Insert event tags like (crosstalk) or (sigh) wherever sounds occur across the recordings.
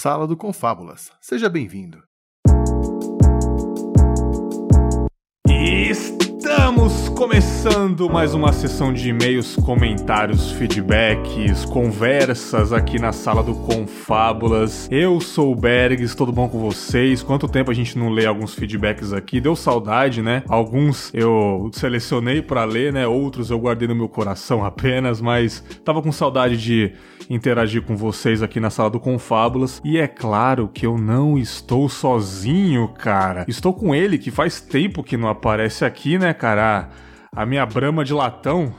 Sala do Confábulas. Seja bem-vindo. Estamos começando mais uma sessão de e-mails, comentários, feedbacks, conversas aqui na sala do Confábulas. Eu sou o Bergs, tudo bom com vocês? Quanto tempo a gente não lê alguns feedbacks aqui? Deu saudade, né? Alguns eu selecionei para ler, né? Outros eu guardei no meu coração apenas, mas tava com saudade de interagir com vocês aqui na sala do Confábulas. E é claro que eu não estou sozinho, cara. Estou com ele que faz tempo que não aparece aqui, né, cara? A minha brama de latão,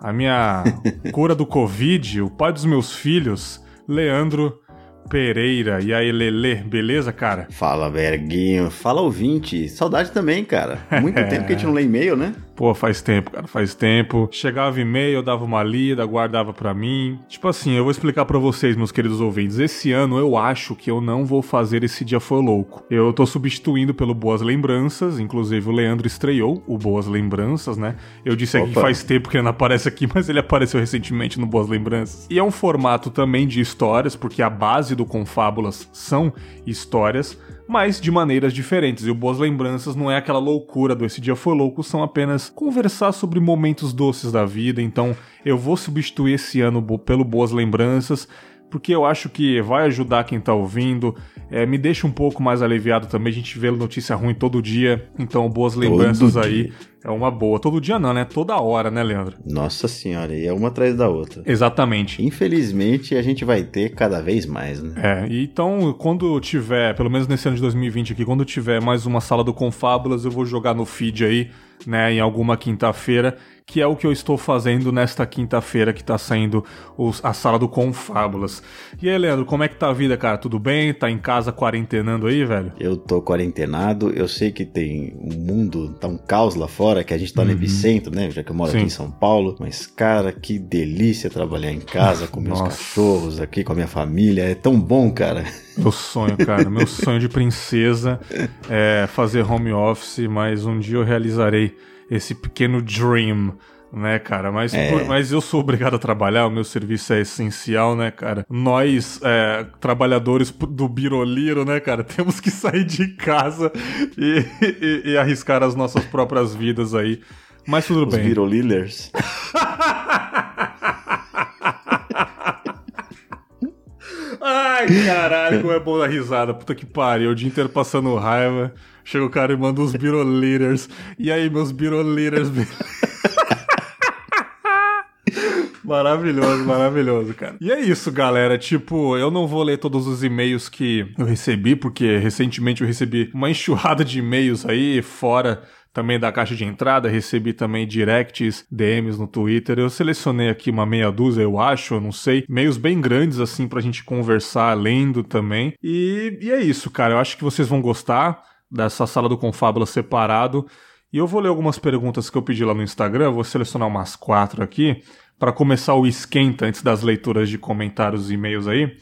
a minha (laughs) cura do Covid, o pai dos meus filhos, Leandro Pereira. E aí, Lele, beleza, cara? Fala, Berguinho. Fala, ouvinte. Saudade também, cara. Muito (laughs) tempo que a gente não lê e-mail, né? Pô, faz tempo, cara, faz tempo. Chegava e-mail, eu dava uma lida, guardava para mim. Tipo assim, eu vou explicar para vocês, meus queridos ouvintes. Esse ano eu acho que eu não vou fazer esse dia foi louco. Eu tô substituindo pelo Boas Lembranças, inclusive o Leandro estreou o Boas Lembranças, né? Eu disse aqui Opa. que faz tempo que ele não aparece aqui, mas ele apareceu recentemente no Boas Lembranças. E é um formato também de histórias, porque a base do Confábulas são histórias mas de maneiras diferentes. E o Boas Lembranças não é aquela loucura do Esse Dia Foi Louco, são apenas conversar sobre momentos doces da vida. Então eu vou substituir esse ano pelo Boas Lembranças, porque eu acho que vai ajudar quem tá ouvindo, é, me deixa um pouco mais aliviado também. A gente vê notícia ruim todo dia, então boas lembranças aí. É uma boa. Todo dia não, né? Toda hora, né, Leandro? Nossa senhora, e é uma atrás da outra. Exatamente. Infelizmente, a gente vai ter cada vez mais, né? É, então, quando tiver, pelo menos nesse ano de 2020 aqui, quando tiver mais uma sala do Confábulas, eu vou jogar no feed aí, né, em alguma quinta-feira que é o que eu estou fazendo nesta quinta-feira que tá saindo os, a sala do Confábulas. E aí, Leandro, como é que tá a vida, cara? Tudo bem? Tá em casa quarentenando aí, velho? Eu tô quarentenado, eu sei que tem um mundo, tá um caos lá fora, que a gente tá no uhum. epicentro, né? Já que eu moro Sim. aqui em São Paulo. Mas, cara, que delícia trabalhar em casa com meus Nossa. cachorros aqui, com a minha família. É tão bom, cara. Meu sonho, cara, meu sonho de princesa é fazer home office, mas um dia eu realizarei esse pequeno dream né, cara? Mas, é. mas eu sou obrigado a trabalhar, o meu serviço é essencial, né, cara? Nós, é, trabalhadores do Biroliro, né, cara, (laughs) temos que sair de casa e, e, e arriscar as nossas próprias vidas aí. Mas tudo Os bem. Birolilers. Ai, caralho, como é bom dar risada. Puta que pariu. O dia inteiro passando raiva. Chega o cara e manda uns Biroliters. E aí, meus Biroliters. (laughs) Maravilhoso, maravilhoso, cara. E é isso, galera. Tipo, eu não vou ler todos os e-mails que eu recebi, porque recentemente eu recebi uma enxurrada de e-mails aí, fora também da caixa de entrada, recebi também directs, DMs no Twitter. Eu selecionei aqui uma meia dúzia, eu acho, eu não sei, meios bem grandes assim pra gente conversar lendo também. E, e é isso, cara. Eu acho que vocês vão gostar dessa sala do Confábula separado. E eu vou ler algumas perguntas que eu pedi lá no Instagram, vou selecionar umas quatro aqui, para começar o esquenta antes das leituras de comentários e e-mails aí.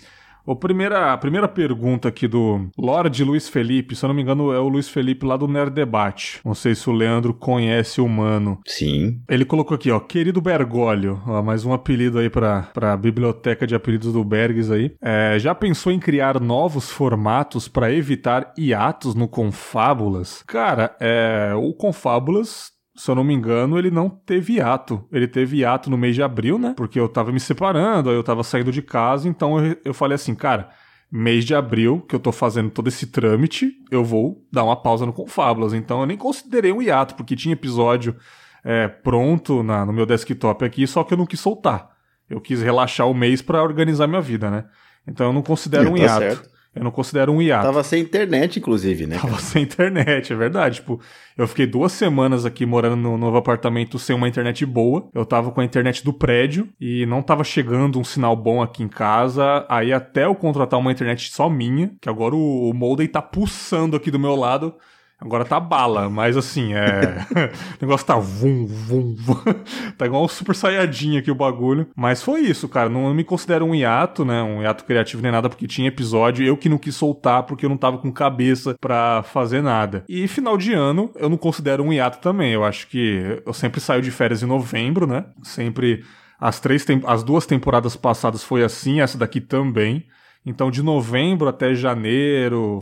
O primeira, a primeira pergunta aqui do Lorde Luiz Felipe, se eu não me engano é o Luiz Felipe lá do Nerd Debate. Não sei se o Leandro conhece o mano. Sim. Ele colocou aqui, ó, querido Bergoglio, ó, mais um apelido aí pra, pra biblioteca de apelidos do Bergs aí. É, já pensou em criar novos formatos para evitar hiatos no Confábulas? Cara, é, o Confábulas se eu não me engano, ele não teve hiato. Ele teve hiato no mês de abril, né? Porque eu tava me separando, aí eu tava saindo de casa, então eu, eu falei assim, cara, mês de abril, que eu tô fazendo todo esse trâmite, eu vou dar uma pausa no Confábulas. Então eu nem considerei um hiato, porque tinha episódio é, pronto na, no meu desktop aqui, só que eu não quis soltar. Eu quis relaxar o mês para organizar minha vida, né? Então eu não considero um tá hiato. Certo. Eu não considero um hiato. Tava sem internet, inclusive, né? Tava sem internet, é verdade. Tipo, eu fiquei duas semanas aqui morando no novo apartamento sem uma internet boa. Eu tava com a internet do prédio e não tava chegando um sinal bom aqui em casa. Aí até eu contratar uma internet só minha, que agora o, o modem tá pulsando aqui do meu lado. Agora tá bala, mas assim, é. (laughs) o negócio tá vum, vum, vum. (laughs) tá igual um super saiyajin aqui o bagulho. Mas foi isso, cara. Não me considero um hiato, né? Um hiato criativo nem nada, porque tinha episódio. Eu que não quis soltar porque eu não tava com cabeça pra fazer nada. E final de ano, eu não considero um hiato também. Eu acho que eu sempre saio de férias em novembro, né? Sempre. As, três as duas temporadas passadas foi assim, essa daqui também. Então, de novembro até janeiro,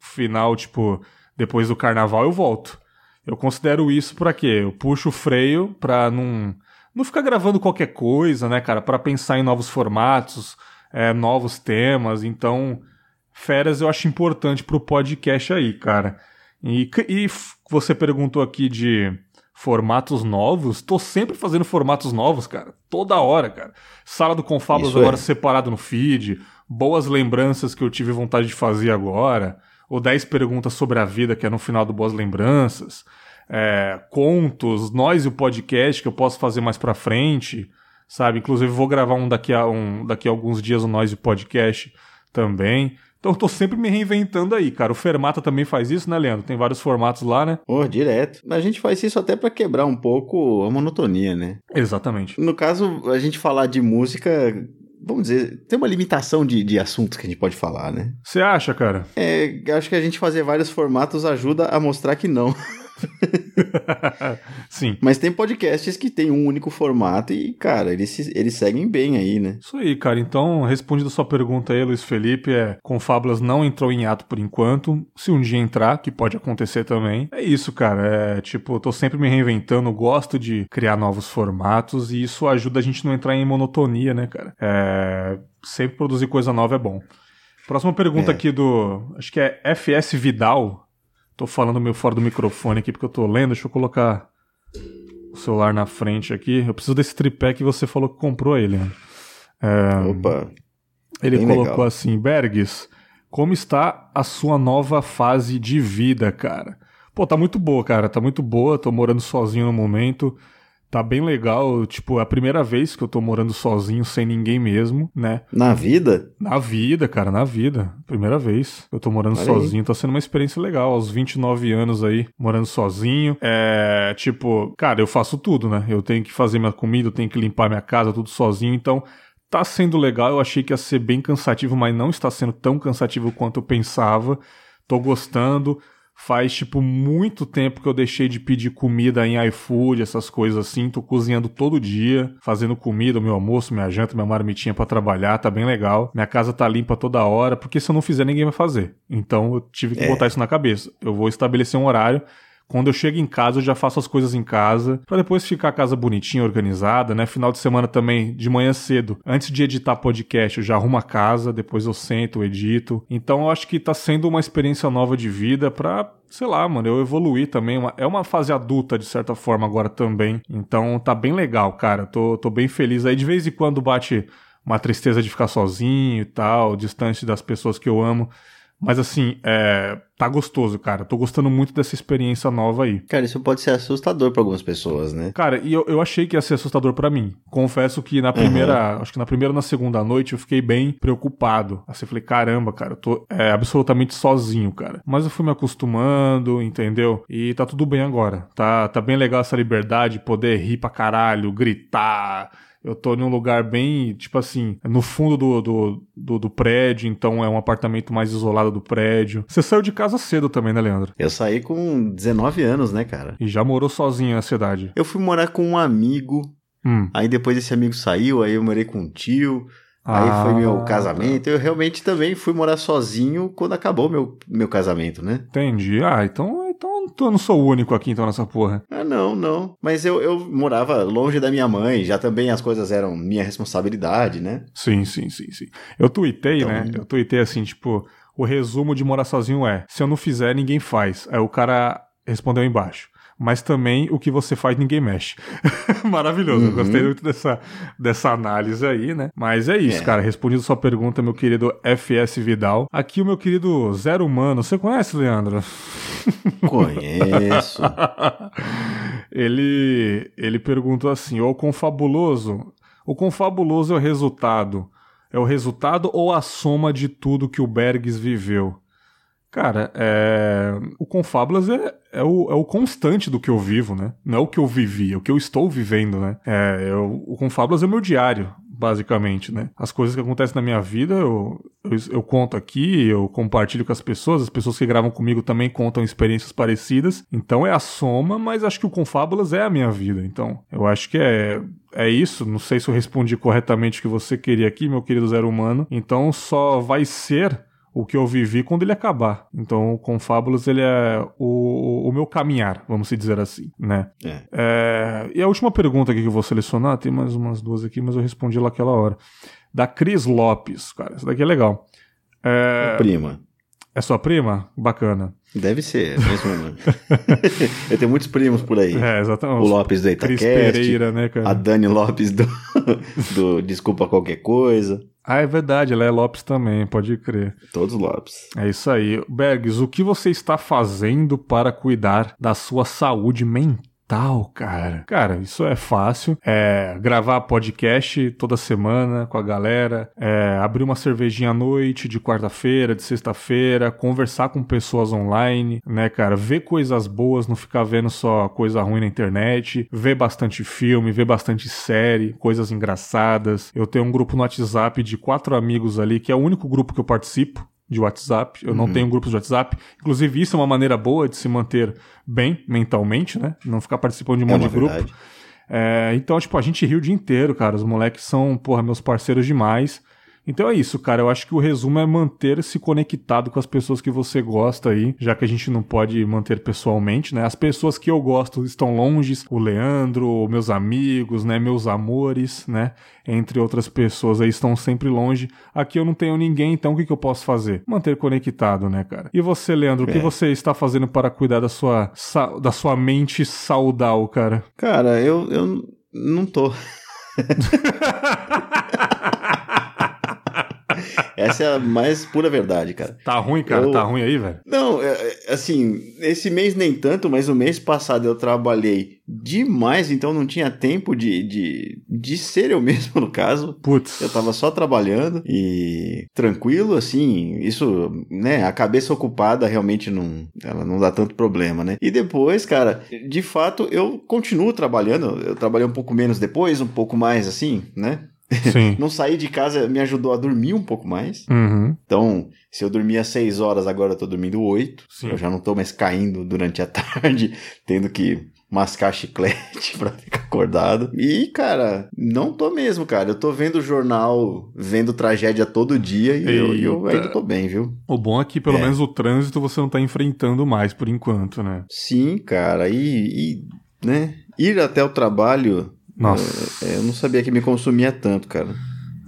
final, tipo, depois do carnaval, eu volto. Eu considero isso pra quê? Eu puxo o freio pra não, não ficar gravando qualquer coisa, né, cara? Pra pensar em novos formatos, é, novos temas. Então, férias eu acho importante pro podcast aí, cara. E, e você perguntou aqui de formatos novos. Tô sempre fazendo formatos novos, cara. Toda hora, cara. Sala do Confablos agora é. separado no feed. Boas lembranças que eu tive vontade de fazer agora. Ou 10 perguntas sobre a vida, que é no final do Boas Lembranças. É, contos, nós e o podcast que eu posso fazer mais pra frente. Sabe? Inclusive vou gravar um daqui a, um, daqui a alguns dias o Nós e o Podcast também. Então eu tô sempre me reinventando aí, cara. O Fermata também faz isso, né, Leandro? Tem vários formatos lá, né? Oh, direto. A gente faz isso até para quebrar um pouco a monotonia, né? Exatamente. No caso, a gente falar de música vamos dizer, tem uma limitação de, de assuntos que a gente pode falar, né? Você acha, cara? É, acho que a gente fazer vários formatos ajuda a mostrar que não. (laughs) (laughs) Sim. Mas tem podcasts que tem um único formato e, cara, eles, eles seguem bem aí, né? Isso aí, cara. Então, respondendo a sua pergunta aí, Luiz Felipe, é Confábulas não entrou em ato por enquanto. Se um dia entrar, que pode acontecer também. É isso, cara. É tipo, eu tô sempre me reinventando, gosto de criar novos formatos e isso ajuda a gente não entrar em monotonia, né, cara? É... Sempre produzir coisa nova é bom. Próxima pergunta é. aqui do. Acho que é FS Vidal. Tô falando meio fora do microfone aqui porque eu tô lendo. Deixa eu colocar o celular na frente aqui. Eu preciso desse tripé que você falou que comprou ele. Né? É, Opa. Ele colocou legal. assim: Bergs, como está a sua nova fase de vida, cara? Pô, tá muito boa, cara. Tá muito boa. Tô morando sozinho no momento. Tá bem legal, tipo, é a primeira vez que eu tô morando sozinho, sem ninguém mesmo, né? Na vida? Na vida, cara, na vida. Primeira vez que eu tô morando Olha sozinho, aí. tá sendo uma experiência legal. Aos 29 anos aí, morando sozinho. É, tipo, cara, eu faço tudo, né? Eu tenho que fazer minha comida, eu tenho que limpar minha casa, tudo sozinho, então tá sendo legal. Eu achei que ia ser bem cansativo, mas não está sendo tão cansativo quanto eu pensava. Tô gostando. Faz, tipo, muito tempo que eu deixei de pedir comida em iFood, essas coisas assim. Tô cozinhando todo dia, fazendo comida, meu almoço, minha janta, minha marmitinha para trabalhar, tá bem legal. Minha casa tá limpa toda hora, porque se eu não fizer, ninguém vai fazer. Então eu tive que é. botar isso na cabeça. Eu vou estabelecer um horário quando eu chego em casa, eu já faço as coisas em casa, para depois ficar a casa bonitinha, organizada, né? Final de semana também, de manhã cedo, antes de editar podcast, eu já arrumo a casa, depois eu sento, edito. Então eu acho que tá sendo uma experiência nova de vida pra sei lá, mano, eu evoluí também. é uma fase adulta, de certa forma, agora também. Então tá bem legal, cara. Tô, tô bem feliz. Aí de vez em quando bate uma tristeza de ficar sozinho e tal, distante das pessoas que eu amo. Mas assim, é, tá gostoso, cara. Tô gostando muito dessa experiência nova aí. Cara, isso pode ser assustador para algumas pessoas, né? Cara, e eu, eu achei que ia ser assustador para mim. Confesso que na primeira, uhum. acho que na primeira ou na segunda noite eu fiquei bem preocupado. Assim, eu falei, caramba, cara, eu tô é, absolutamente sozinho, cara. Mas eu fui me acostumando, entendeu? E tá tudo bem agora. Tá, tá bem legal essa liberdade, poder rir pra caralho, gritar eu tô em um lugar bem, tipo assim, no fundo do, do, do, do, prédio, então é um apartamento mais isolado do prédio. Você saiu de casa cedo também, né, Leandro? Eu saí com 19 anos, né, cara? E já morou sozinho na cidade? Eu fui morar com um amigo, hum. aí depois esse amigo saiu, aí eu morei com um tio. Aí ah, foi meu casamento. Eu realmente também fui morar sozinho quando acabou meu, meu casamento, né? Entendi. Ah, então então eu não sou o único aqui, então, nessa porra. Ah, não, não. Mas eu, eu morava longe da minha mãe, já também as coisas eram minha responsabilidade, né? Sim, sim, sim, sim. Eu tuitei, então... né? Eu tuitei assim, tipo, o resumo de morar sozinho é: se eu não fizer, ninguém faz. Aí o cara respondeu embaixo mas também o que você faz ninguém mexe. (laughs) Maravilhoso, uhum. eu gostei muito dessa, dessa análise aí, né? Mas é isso, é. cara. Respondido sua pergunta, meu querido FS Vidal. Aqui o meu querido Zero Humano. Você conhece, Leandro? Conheço. (laughs) ele, ele perguntou assim: o confabuloso. O confabuloso é o resultado. É o resultado ou a soma de tudo que o Bergs viveu? Cara, é... o Confábulas é, é, o, é o constante do que eu vivo, né? Não é o que eu vivi, é o que eu estou vivendo, né? É, eu, o Confábulas é o meu diário, basicamente, né? As coisas que acontecem na minha vida, eu, eu, eu, conto aqui, eu compartilho com as pessoas, as pessoas que gravam comigo também contam experiências parecidas. Então é a soma, mas acho que o Confábulas é a minha vida. Então, eu acho que é é isso. Não sei se eu respondi corretamente o que você queria aqui, meu querido zero humano. Então só vai ser o que eu vivi quando ele acabar. Então, com Fábulas, ele é o, o meu caminhar, vamos dizer assim, né? É. É, e a última pergunta aqui que eu vou selecionar, tem mais umas duas aqui, mas eu respondi lá aquela hora. Da Cris Lopes, cara, essa daqui é legal. É... Prima. É sua prima? Bacana. Deve ser, é mesmo. (laughs) eu tenho muitos primos por aí. É, exatamente. O Lopes do Itacast, Cris Pereira, né, cara? A Dani Lopes do, (laughs) do Desculpa Qualquer Coisa. Ah, é verdade, ela é Lopes também, pode crer. Todos Lopes. É isso aí. Bergs, o que você está fazendo para cuidar da sua saúde mental? Tal, cara. Cara, isso é fácil. É gravar podcast toda semana com a galera, é abrir uma cervejinha à noite, de quarta-feira, de sexta-feira, conversar com pessoas online, né, cara? Ver coisas boas, não ficar vendo só coisa ruim na internet, ver bastante filme, ver bastante série, coisas engraçadas. Eu tenho um grupo no WhatsApp de quatro amigos ali, que é o único grupo que eu participo de WhatsApp. Eu uhum. não tenho grupos de WhatsApp. Inclusive, isso é uma maneira boa de se manter bem mentalmente, né? Não ficar participando de um é monte de grupo. É, então, tipo, a gente ri o dia inteiro, cara. Os moleques são, porra, meus parceiros demais. Então é isso, cara. Eu acho que o resumo é manter-se conectado com as pessoas que você gosta aí, já que a gente não pode manter pessoalmente, né? As pessoas que eu gosto estão longe, o Leandro, meus amigos, né? Meus amores, né? Entre outras pessoas aí estão sempre longe. Aqui eu não tenho ninguém, então o que, que eu posso fazer? Manter conectado, né, cara? E você, Leandro, é. o que é. você está fazendo para cuidar da sua, da sua mente saudal, cara? Cara, eu, eu não tô. (laughs) (laughs) Essa é a mais pura verdade, cara. Tá ruim, cara? Eu... Tá ruim aí, velho? Não, é, é, assim, esse mês nem tanto, mas o mês passado eu trabalhei demais, então não tinha tempo de, de, de ser eu (laughs) mesmo, no caso. Putz. Eu tava só trabalhando e tranquilo, assim, isso, né, a cabeça ocupada realmente não, ela não dá tanto problema, né? E depois, cara, de fato, eu continuo trabalhando, eu trabalhei um pouco menos depois, um pouco mais, assim, né? Sim. (laughs) não sair de casa me ajudou a dormir um pouco mais. Uhum. Então, se eu dormia 6 horas, agora eu tô dormindo 8. Sim. Eu já não tô mais caindo durante a (laughs) tarde, tendo que mascar chiclete (laughs) pra ficar acordado. E, cara, não tô mesmo, cara. Eu tô vendo o jornal, vendo tragédia todo dia e eu, eu, ainda tô bem, viu? O bom é que pelo é. menos o trânsito você não tá enfrentando mais por enquanto, né? Sim, cara. E, e né? Ir até o trabalho nossa. Eu, é, eu não sabia que me consumia tanto, cara.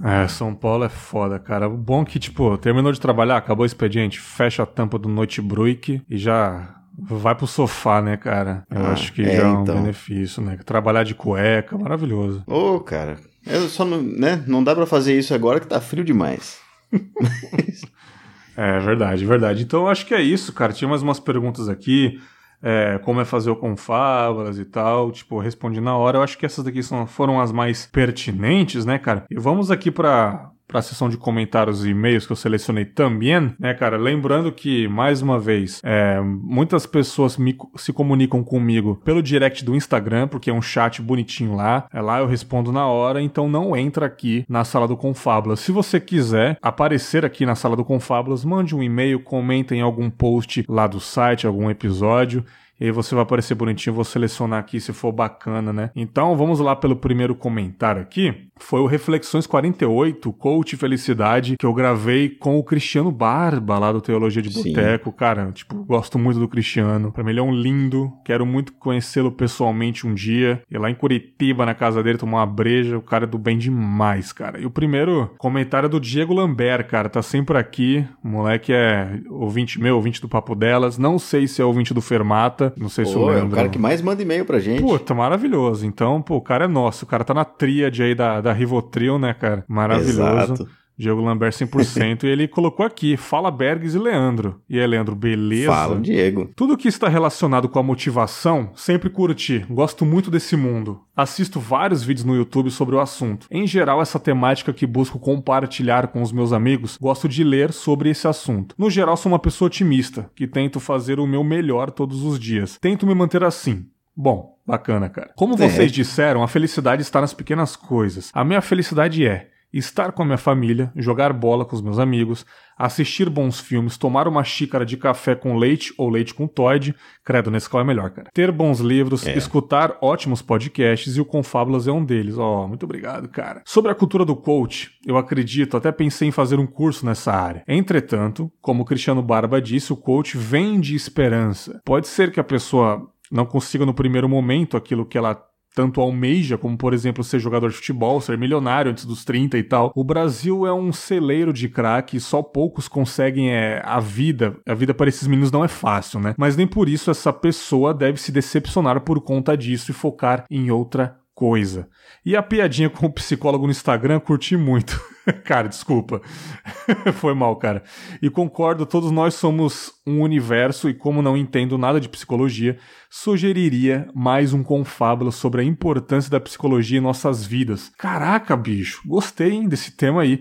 É, São Paulo é foda, cara. O bom é que, tipo, terminou de trabalhar, acabou o expediente, fecha a tampa do notebook e já vai pro sofá, né, cara? Eu ah, acho que é, já é um então. benefício, né? Trabalhar de cueca, maravilhoso. Ô, oh, cara, eu só não, né, não dá para fazer isso agora que tá frio demais. (laughs) é verdade, verdade. Então eu acho que é isso, cara. Tinha mais umas perguntas aqui é, como é fazer o Confábulas e tal, tipo, respondi na hora. Eu acho que essas daqui são, foram as mais pertinentes, né, cara? E vamos aqui para para a seção de comentários e e-mails que eu selecionei também, né, cara? Lembrando que, mais uma vez, é, muitas pessoas me, se comunicam comigo pelo direct do Instagram, porque é um chat bonitinho lá. É lá eu respondo na hora, então não entra aqui na sala do Confábulas. Se você quiser aparecer aqui na sala do Confábulas, mande um e-mail, comente em algum post lá do site, algum episódio e aí você vai aparecer bonitinho, vou selecionar aqui se for bacana, né? Então vamos lá pelo primeiro comentário aqui. Foi o Reflexões 48, Coach Felicidade, que eu gravei com o Cristiano Barba, lá do Teologia de Boteco. Cara, tipo, gosto muito do Cristiano. Pra mim ele é um lindo, quero muito conhecê-lo pessoalmente um dia. E lá em Curitiba, na casa dele, tomar uma breja. O cara é do bem demais, cara. E o primeiro comentário é do Diego Lambert, cara. Tá sempre aqui. O moleque é ouvinte meu, ouvinte do Papo Delas. Não sei se é ouvinte do Fermata. Não sei pô, se o Leandro... É o cara que mais manda e-mail pra gente. Puta, maravilhoso. Então, pô, o cara é nosso. O cara tá na tríade aí da, da Rivotril, né, cara? Maravilhoso. Exato. Diego Lambert 100%, (laughs) e ele colocou aqui, fala Bergs e Leandro. E aí, Leandro, beleza? Fala, Diego. Tudo que está relacionado com a motivação, sempre curti. Gosto muito desse mundo. Assisto vários vídeos no YouTube sobre o assunto. Em geral, essa temática que busco compartilhar com os meus amigos, gosto de ler sobre esse assunto. No geral, sou uma pessoa otimista, que tento fazer o meu melhor todos os dias. Tento me manter assim Bom, bacana, cara. Como vocês é. disseram, a felicidade está nas pequenas coisas. A minha felicidade é estar com a minha família, jogar bola com os meus amigos, assistir bons filmes, tomar uma xícara de café com leite ou leite com Todd, credo, nesse qual é melhor, cara. Ter bons livros, é. escutar ótimos podcasts e o Confábulas é um deles. Ó, oh, muito obrigado, cara. Sobre a cultura do coach, eu acredito, até pensei em fazer um curso nessa área. Entretanto, como o Cristiano Barba disse, o coach vem de esperança. Pode ser que a pessoa não consiga no primeiro momento aquilo que ela tanto almeja, como por exemplo ser jogador de futebol, ser milionário antes dos 30 e tal. O Brasil é um celeiro de craque e só poucos conseguem é, a vida. A vida para esses meninos não é fácil, né? Mas nem por isso essa pessoa deve se decepcionar por conta disso e focar em outra coisa. E a piadinha com o psicólogo no Instagram curti muito. (laughs) cara, desculpa. (laughs) Foi mal, cara. E concordo, todos nós somos um universo e como não entendo nada de psicologia, sugeriria mais um confábulo sobre a importância da psicologia em nossas vidas. Caraca, bicho, gostei hein, desse tema aí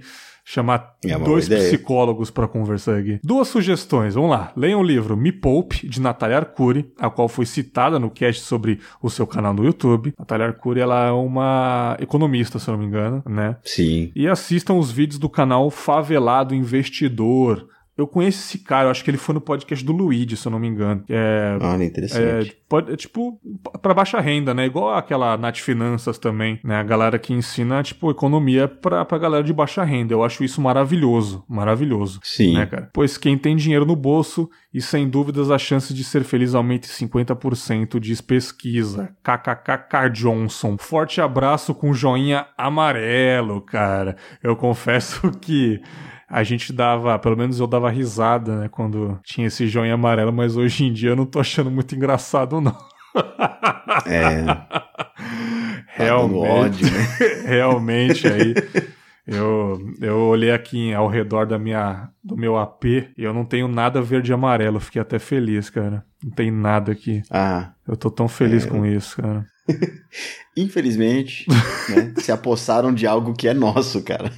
chamar é dois psicólogos para conversar aqui. Duas sugestões, vamos lá. Leiam o livro Me Poupe, de Natália Arcuri, a qual foi citada no cast sobre o seu canal no YouTube. Natália Arcuri, ela é uma economista, se eu não me engano, né? Sim. E assistam os vídeos do canal Favelado Investidor, eu conheço esse cara, eu acho que ele foi no podcast do Luigi, se eu não me engano. É, Olha, interessante. É, pode, é tipo, para baixa renda, né? Igual aquela Nath Finanças também, né? A galera que ensina, tipo, economia pra, pra galera de baixa renda. Eu acho isso maravilhoso, maravilhoso. Sim. Né, cara? Pois quem tem dinheiro no bolso e sem dúvidas a chance de ser feliz aumenta em 50%, diz pesquisa. KKKK Johnson. Forte abraço com joinha amarelo, cara. Eu confesso (laughs) que a gente dava, pelo menos eu dava risada, né, quando tinha esse joinha amarelo, mas hoje em dia eu não tô achando muito engraçado, não. É. (laughs) realmente, tá ódio, né? (laughs) realmente aí. Eu, eu olhei aqui ao redor da minha, do meu AP e eu não tenho nada verde e amarelo. Fiquei até feliz, cara. Não tem nada aqui. Ah. Eu tô tão feliz é... com isso, cara. (laughs) Infelizmente, né, se apossaram de algo que é nosso, cara.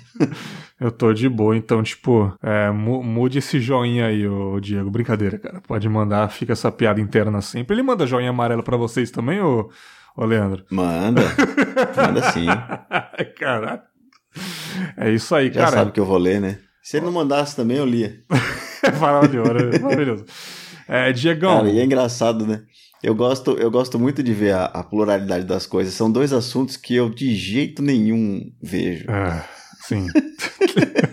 Eu tô de boa, então, tipo, é, mude esse joinha aí, ô Diego. Brincadeira, cara. Pode mandar, fica essa piada interna sempre. Ele manda joinha amarelo para vocês também, ô, ô Leandro? Manda. manda sim. (laughs) Caralho. É isso aí, Já cara. Já sabe que eu vou ler, né? Se ele não mandasse também, eu lia. (laughs) Maravilhoso, maravilhoso. É, Diegão. Cara, e é engraçado, né? Eu gosto, eu gosto muito de ver a, a, pluralidade das coisas. São dois assuntos que eu de jeito nenhum vejo. Ah, sim.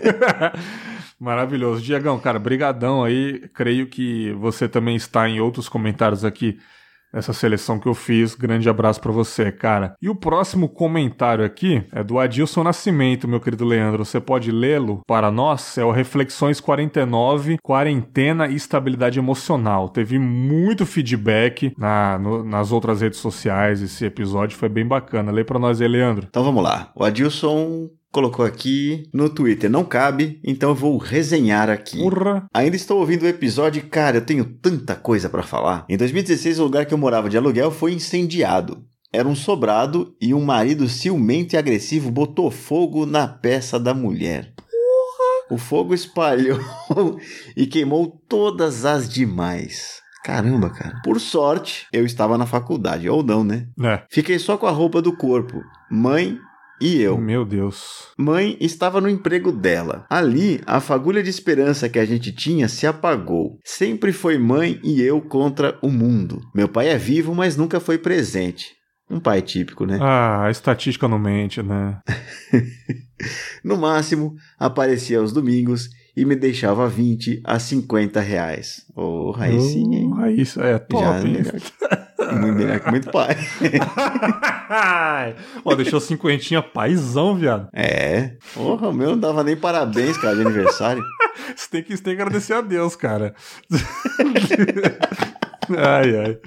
(laughs) Maravilhoso. Diegão, cara, brigadão aí. Creio que você também está em outros comentários aqui essa seleção que eu fiz. Grande abraço para você, cara. E o próximo comentário aqui é do Adilson Nascimento, meu querido Leandro. Você pode lê-lo para nós? É o Reflexões 49, Quarentena e Estabilidade Emocional. Teve muito feedback na, no, nas outras redes sociais. Esse episódio foi bem bacana. Lê para nós aí, Leandro. Então vamos lá. O Adilson colocou aqui no Twitter. Não cabe, então eu vou resenhar aqui. Urra. Ainda estou ouvindo o episódio e, cara, eu tenho tanta coisa para falar. Em 2016, o lugar que eu morava de aluguel foi incendiado. Era um sobrado e um marido ciumento e agressivo botou fogo na peça da mulher. Porra. O fogo espalhou (laughs) e queimou todas as demais. Caramba, cara. Por sorte, eu estava na faculdade, ou não, né? É. Fiquei só com a roupa do corpo. Mãe e eu. Meu Deus. Mãe estava no emprego dela. Ali, a fagulha de esperança que a gente tinha se apagou. Sempre foi mãe e eu contra o mundo. Meu pai é vivo, mas nunca foi presente. Um pai típico, né? Ah, a estatística não mente, né? (laughs) no máximo, aparecia aos domingos e me deixava 20 a 50 reais. Ô, oh, Raicinha, hein? Oh, Raíssa, é top, Já? (laughs) Muito que muito pai. (laughs) Ó, deixou cinquentinha paizão, viado. É. Porra, o meu não dava nem parabéns, cara, de aniversário. (laughs) você, tem que, você tem que agradecer a Deus, cara. (laughs) ai, ai.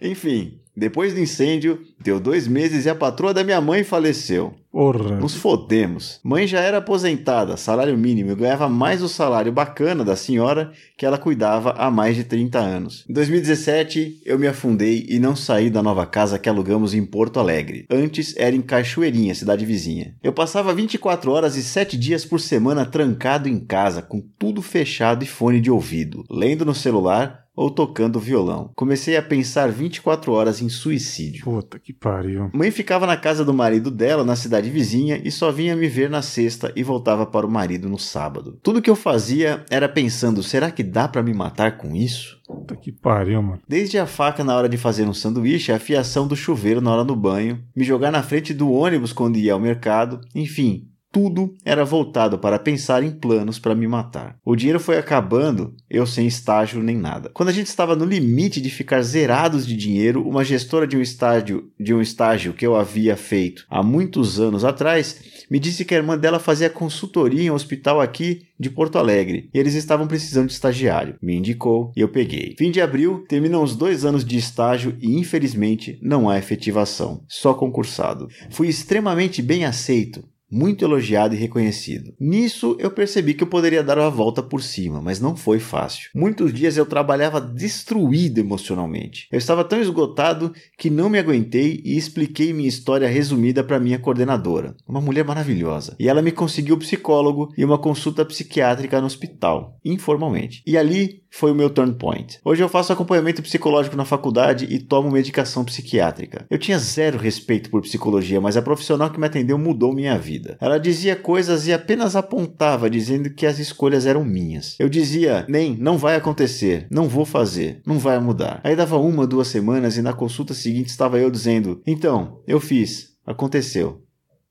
Enfim, depois do incêndio, deu dois meses e a patroa da minha mãe faleceu. Porra. Nos fodemos. Mãe já era aposentada, salário mínimo, e ganhava mais o salário bacana da senhora que ela cuidava há mais de 30 anos. Em 2017, eu me afundei e não saí da nova casa que alugamos em Porto Alegre. Antes era em Cachoeirinha, cidade vizinha. Eu passava 24 horas e 7 dias por semana trancado em casa, com tudo fechado e fone de ouvido, lendo no celular ou tocando violão. Comecei a pensar 24 horas em suicídio. Puta que pariu. Mãe ficava na casa do marido dela, na cidade vizinha, e só vinha me ver na sexta e voltava para o marido no sábado. Tudo que eu fazia era pensando: será que dá para me matar com isso? Puta que pariu, mano. Desde a faca na hora de fazer um sanduíche, a fiação do chuveiro na hora do banho, me jogar na frente do ônibus quando ia ao mercado, enfim, tudo era voltado para pensar em planos para me matar. O dinheiro foi acabando, eu sem estágio nem nada. Quando a gente estava no limite de ficar zerados de dinheiro, uma gestora de um estágio, de um estágio que eu havia feito há muitos anos atrás, me disse que a irmã dela fazia consultoria em um hospital aqui de Porto Alegre e eles estavam precisando de estagiário. Me indicou e eu peguei. Fim de abril, terminam os dois anos de estágio e infelizmente não há efetivação, só concursado. Fui extremamente bem aceito muito elogiado e reconhecido. Nisso eu percebi que eu poderia dar a volta por cima, mas não foi fácil. Muitos dias eu trabalhava destruído emocionalmente. Eu estava tão esgotado que não me aguentei e expliquei minha história resumida para minha coordenadora, uma mulher maravilhosa. E ela me conseguiu psicólogo e uma consulta psiquiátrica no hospital, informalmente. E ali foi o meu turn point. Hoje eu faço acompanhamento psicológico na faculdade e tomo medicação psiquiátrica. Eu tinha zero respeito por psicologia, mas a profissional que me atendeu mudou minha vida. Ela dizia coisas e apenas apontava, dizendo que as escolhas eram minhas. Eu dizia, nem, não vai acontecer, não vou fazer, não vai mudar. Aí dava uma, duas semanas e na consulta seguinte estava eu dizendo, então, eu fiz, aconteceu,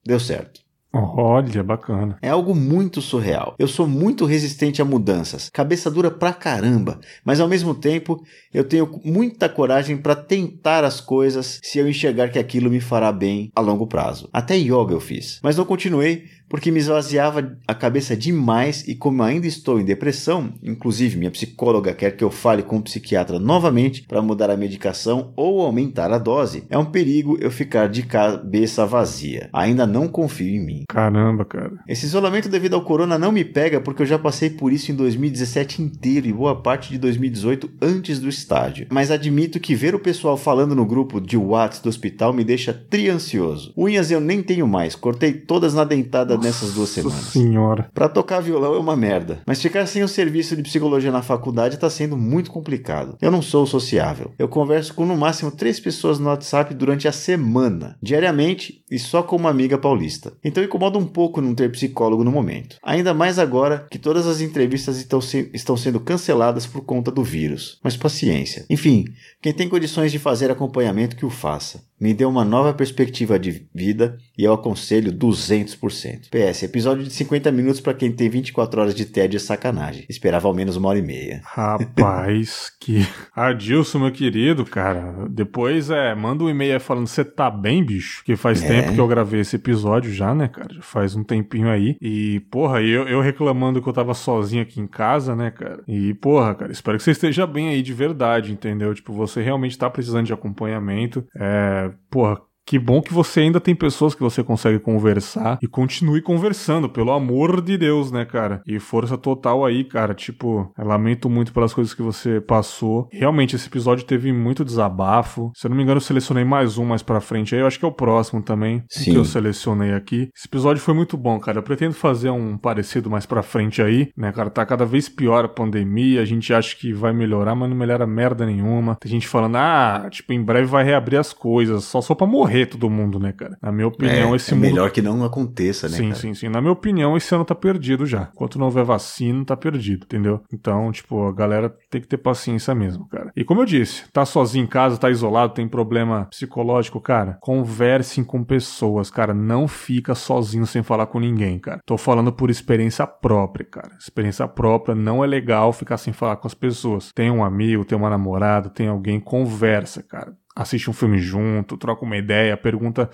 deu certo. Olha, bacana. É algo muito surreal. Eu sou muito resistente a mudanças, cabeça dura pra caramba, mas ao mesmo tempo eu tenho muita coragem para tentar as coisas se eu enxergar que aquilo me fará bem a longo prazo. Até yoga eu fiz, mas não continuei porque me esvaziava a cabeça demais e como ainda estou em depressão, inclusive minha psicóloga quer que eu fale com o psiquiatra novamente para mudar a medicação ou aumentar a dose, é um perigo eu ficar de cabeça vazia. Ainda não confio em mim. Caramba, cara. Esse isolamento devido ao corona não me pega porque eu já passei por isso em 2017 inteiro e boa parte de 2018 antes do estágio. Mas admito que ver o pessoal falando no grupo de WhatsApp do hospital me deixa triansioso. Unhas eu nem tenho mais, cortei todas na dentada Nossa nessas duas semanas. Senhora. Para tocar violão é uma merda, mas ficar sem o serviço de psicologia na faculdade está sendo muito complicado. Eu não sou sociável. Eu converso com no máximo três pessoas no WhatsApp durante a semana, diariamente e só com uma amiga paulista. Então incomoda um pouco não ter psicólogo no momento. Ainda mais agora que todas as entrevistas estão, se estão sendo canceladas por conta do vírus. Mas paciência. Enfim, quem tem condições de fazer acompanhamento que o faça. Me deu uma nova perspectiva de vida e eu aconselho 200%. PS, episódio de 50 minutos para quem tem 24 horas de tédio e sacanagem. Esperava ao menos uma hora e meia. Rapaz, (laughs) que. Adilson, meu querido, cara. Depois é, manda um e-mail falando: você tá bem, bicho? Que faz é. tempo que eu gravei esse episódio já, né, cara? Já faz um tempinho aí. E, porra, eu, eu reclamando que eu tava sozinho aqui em casa, né, cara? E, porra, cara, espero que você esteja bem aí de verdade, entendeu? Tipo, você realmente tá precisando de acompanhamento. É, porra, que bom que você ainda tem pessoas que você consegue conversar e continue conversando, pelo amor de Deus, né, cara? E força total aí, cara. Tipo, lamento muito pelas coisas que você passou. Realmente, esse episódio teve muito desabafo. Se eu não me engano, eu selecionei mais um mais pra frente aí. Eu acho que é o próximo também Sim. que eu selecionei aqui. Esse episódio foi muito bom, cara. Eu pretendo fazer um parecido mais pra frente aí, né, cara? Tá cada vez pior a pandemia. A gente acha que vai melhorar, mas não melhora merda nenhuma. Tem gente falando, ah, tipo, em breve vai reabrir as coisas. Só só pra morrer morrer todo mundo, né, cara? Na minha opinião, é, esse é mundo... melhor que não aconteça, né, Sim, cara? sim, sim. Na minha opinião, esse ano tá perdido já. Enquanto não houver vacina, tá perdido, entendeu? Então, tipo, a galera tem que ter paciência mesmo, cara. E como eu disse, tá sozinho em casa, tá isolado, tem problema psicológico, cara, conversem com pessoas, cara. Não fica sozinho sem falar com ninguém, cara. Tô falando por experiência própria, cara. Experiência própria, não é legal ficar sem falar com as pessoas. Tem um amigo, tem uma namorada, tem alguém, conversa, cara assiste um filme junto, troca uma ideia, pergunta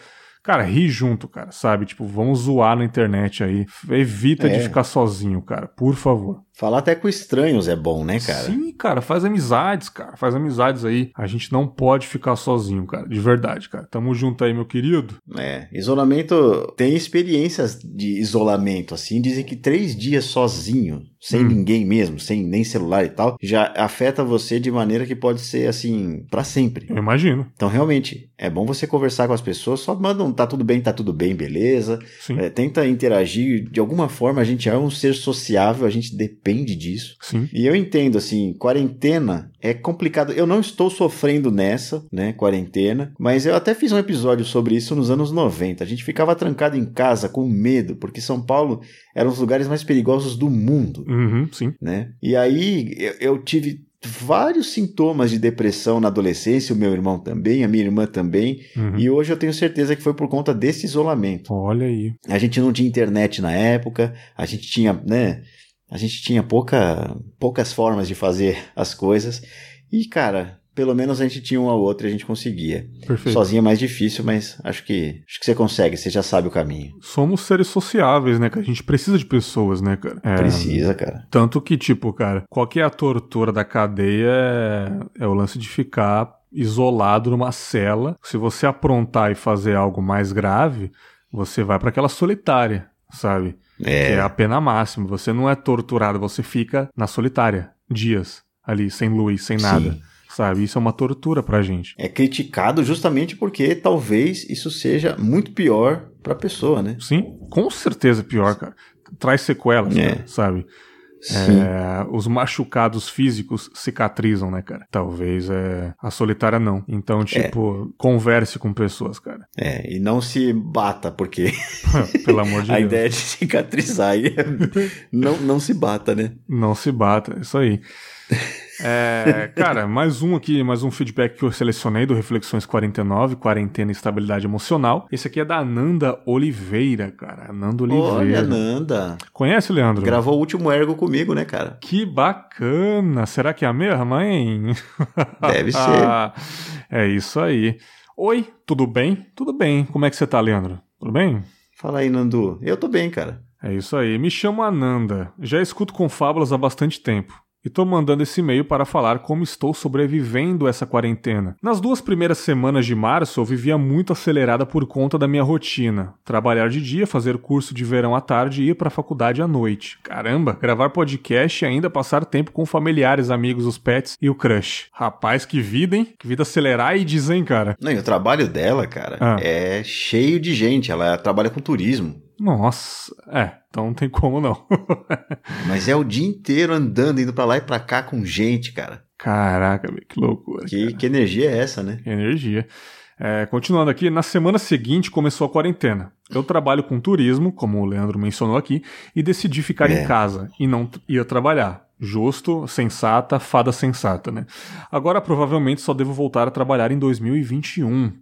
Cara, ri junto, cara, sabe? Tipo, vamos zoar na internet aí. Evita é. de ficar sozinho, cara, por favor. Falar até com estranhos é bom, né, cara? Sim, cara, faz amizades, cara. Faz amizades aí. A gente não pode ficar sozinho, cara. De verdade, cara. Tamo junto aí, meu querido. É, isolamento. Tem experiências de isolamento, assim. Dizem que três dias sozinho, sem hum. ninguém mesmo, sem nem celular e tal, já afeta você de maneira que pode ser, assim, para sempre. Eu imagino. Então, realmente, é bom você conversar com as pessoas. Só manda um tá tudo bem, tá tudo bem, beleza. É, tenta interagir. De alguma forma, a gente é um ser sociável, a gente depende depende disso. Sim. E eu entendo, assim, quarentena é complicado. Eu não estou sofrendo nessa, né, quarentena, mas eu até fiz um episódio sobre isso nos anos 90. A gente ficava trancado em casa com medo, porque São Paulo era um dos lugares mais perigosos do mundo. Uhum, sim. Né? E aí eu, eu tive vários sintomas de depressão na adolescência, o meu irmão também, a minha irmã também, uhum. e hoje eu tenho certeza que foi por conta desse isolamento. Olha aí. A gente não tinha internet na época, a gente tinha, né, a gente tinha pouca, poucas formas de fazer as coisas. E, cara, pelo menos a gente tinha uma ou outra e a gente conseguia. Perfeito. Sozinho é mais difícil, mas acho que acho que você consegue, você já sabe o caminho. Somos seres sociáveis, né, cara? A gente precisa de pessoas, né, cara? É, precisa, cara. Tanto que, tipo, cara, qual que é a tortura da cadeia é, é o lance de ficar isolado numa cela. Se você aprontar e fazer algo mais grave, você vai para aquela solitária, sabe? É. Que é a pena máxima. Você não é torturado, você fica na solitária dias ali, sem luz, sem nada. Sim. Sabe? Isso é uma tortura pra gente. É criticado justamente porque talvez isso seja muito pior pra pessoa, né? Sim, com certeza pior, cara. Traz sequelas, é. cara, sabe? É, os machucados físicos cicatrizam, né, cara? Talvez é, a solitária não. Então, é. tipo, é. converse com pessoas, cara. É, e não se bata, porque. (laughs) Pelo amor de (laughs) a Deus. A ideia de cicatrizar aí é (laughs) não, não se bata, né? Não se bata, isso aí. É, cara, mais um aqui, mais um feedback que eu selecionei do Reflexões 49, Quarentena e Estabilidade Emocional. Esse aqui é da Ananda Oliveira, cara. Ananda Oliveira. Olha, Ananda. Conhece, Leandro? Gravou o último ergo comigo, né, cara? Que bacana. Será que é a mesma, hein? Deve ser. (laughs) é isso aí. Oi, tudo bem? Tudo bem. Como é que você tá, Leandro? Tudo bem? Fala aí, Nandu. Eu tô bem, cara. É isso aí. Me chamo Ananda. Já escuto com fábulas há bastante tempo e tô mandando esse e-mail para falar como estou sobrevivendo essa quarentena. Nas duas primeiras semanas de março, eu vivia muito acelerada por conta da minha rotina. Trabalhar de dia, fazer curso de verão à tarde e ir para a faculdade à noite. Caramba, gravar podcast e ainda passar tempo com familiares, amigos, os pets e o crush. Rapaz, que vida, hein? Que vida acelerar e hein, cara? Não, e o trabalho dela, cara, ah. é cheio de gente. Ela trabalha com turismo. Nossa, é, então não tem como não. (laughs) Mas é o dia inteiro andando, indo para lá e pra cá com gente, cara. Caraca, que loucura. Que, que energia é essa, né? Que energia. É, continuando aqui, na semana seguinte começou a quarentena. Eu trabalho com turismo, como o Leandro mencionou aqui, e decidi ficar é. em casa e não ia trabalhar. Justo, sensata, fada sensata, né? Agora provavelmente só devo voltar a trabalhar em 2021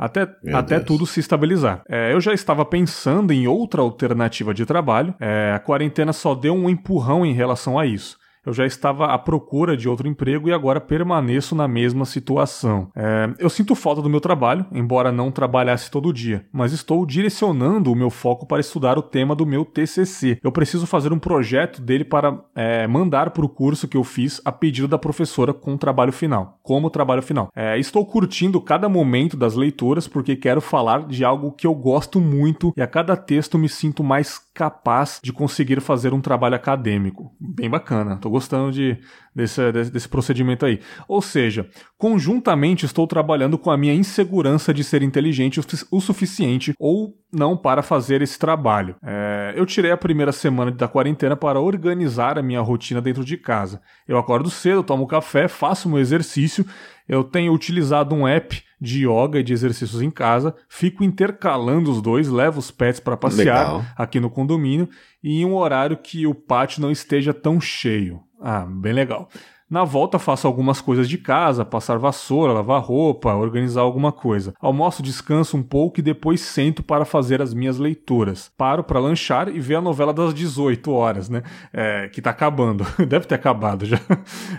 até, até tudo se estabilizar. É, eu já estava pensando em outra alternativa de trabalho, é, a quarentena só deu um empurrão em relação a isso eu já estava à procura de outro emprego e agora permaneço na mesma situação. É, eu sinto falta do meu trabalho, embora não trabalhasse todo dia, mas estou direcionando o meu foco para estudar o tema do meu TCC. Eu preciso fazer um projeto dele para é, mandar para o curso que eu fiz a pedido da professora com o trabalho final, como trabalho final. É, estou curtindo cada momento das leituras porque quero falar de algo que eu gosto muito e a cada texto me sinto mais capaz de conseguir fazer um trabalho acadêmico. Bem bacana. Tô gostando de, desse, desse, procedimento aí. Ou seja, conjuntamente estou trabalhando com a minha insegurança de ser inteligente o, o suficiente ou não para fazer esse trabalho. É, eu tirei a primeira semana da quarentena para organizar a minha rotina dentro de casa. Eu acordo cedo, tomo café, faço meu exercício. Eu tenho utilizado um app de yoga e de exercícios em casa, fico intercalando os dois, levo os pets para passear Legal. aqui no condomínio e em um horário que o pátio não esteja tão cheio. Ah, bem legal. Na volta faço algumas coisas de casa, passar vassoura, lavar roupa, organizar alguma coisa. Almoço, descanso um pouco e depois sento para fazer as minhas leituras. Paro para lanchar e ver a novela das 18 horas, né? É, que tá acabando. (laughs) Deve ter acabado já. (laughs)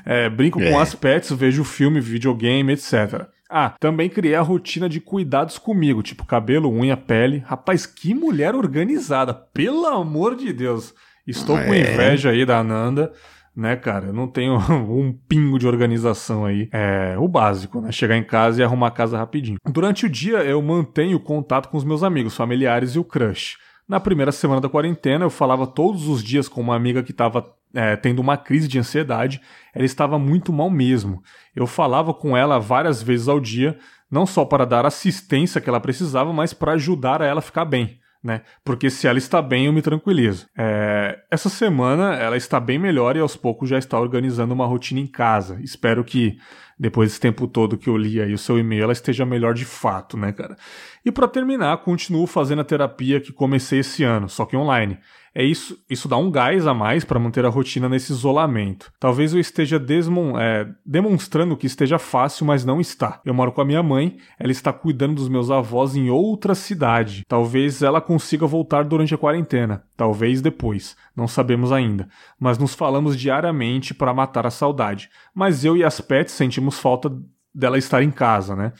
É, brinco é. com as pets, vejo filme, videogame, etc. Ah, também criei a rotina de cuidados comigo, tipo cabelo, unha, pele. Rapaz, que mulher organizada, pelo amor de Deus. Estou com é. inveja aí da Ananda né, cara? Eu não tenho (laughs) um pingo de organização aí. É o básico, né? Chegar em casa e arrumar a casa rapidinho. Durante o dia, eu mantenho contato com os meus amigos, familiares e o crush. Na primeira semana da quarentena, eu falava todos os dias com uma amiga que estava é, tendo uma crise de ansiedade. Ela estava muito mal mesmo. Eu falava com ela várias vezes ao dia, não só para dar assistência que ela precisava, mas para ajudar a ela ficar bem né? Porque se ela está bem, eu me tranquilizo. É, essa semana ela está bem melhor e aos poucos já está organizando uma rotina em casa. Espero que depois desse tempo todo que eu li aí o seu e-mail, ela esteja melhor de fato, né, cara? E para terminar, continuo fazendo a terapia que comecei esse ano, só que online é isso, isso dá um gás a mais para manter a rotina nesse isolamento. Talvez eu esteja desmon, é, demonstrando que esteja fácil, mas não está. Eu moro com a minha mãe, ela está cuidando dos meus avós em outra cidade. Talvez ela consiga voltar durante a quarentena, talvez depois, não sabemos ainda. Mas nos falamos diariamente para matar a saudade. Mas eu e as pets sentimos falta dela estar em casa, né?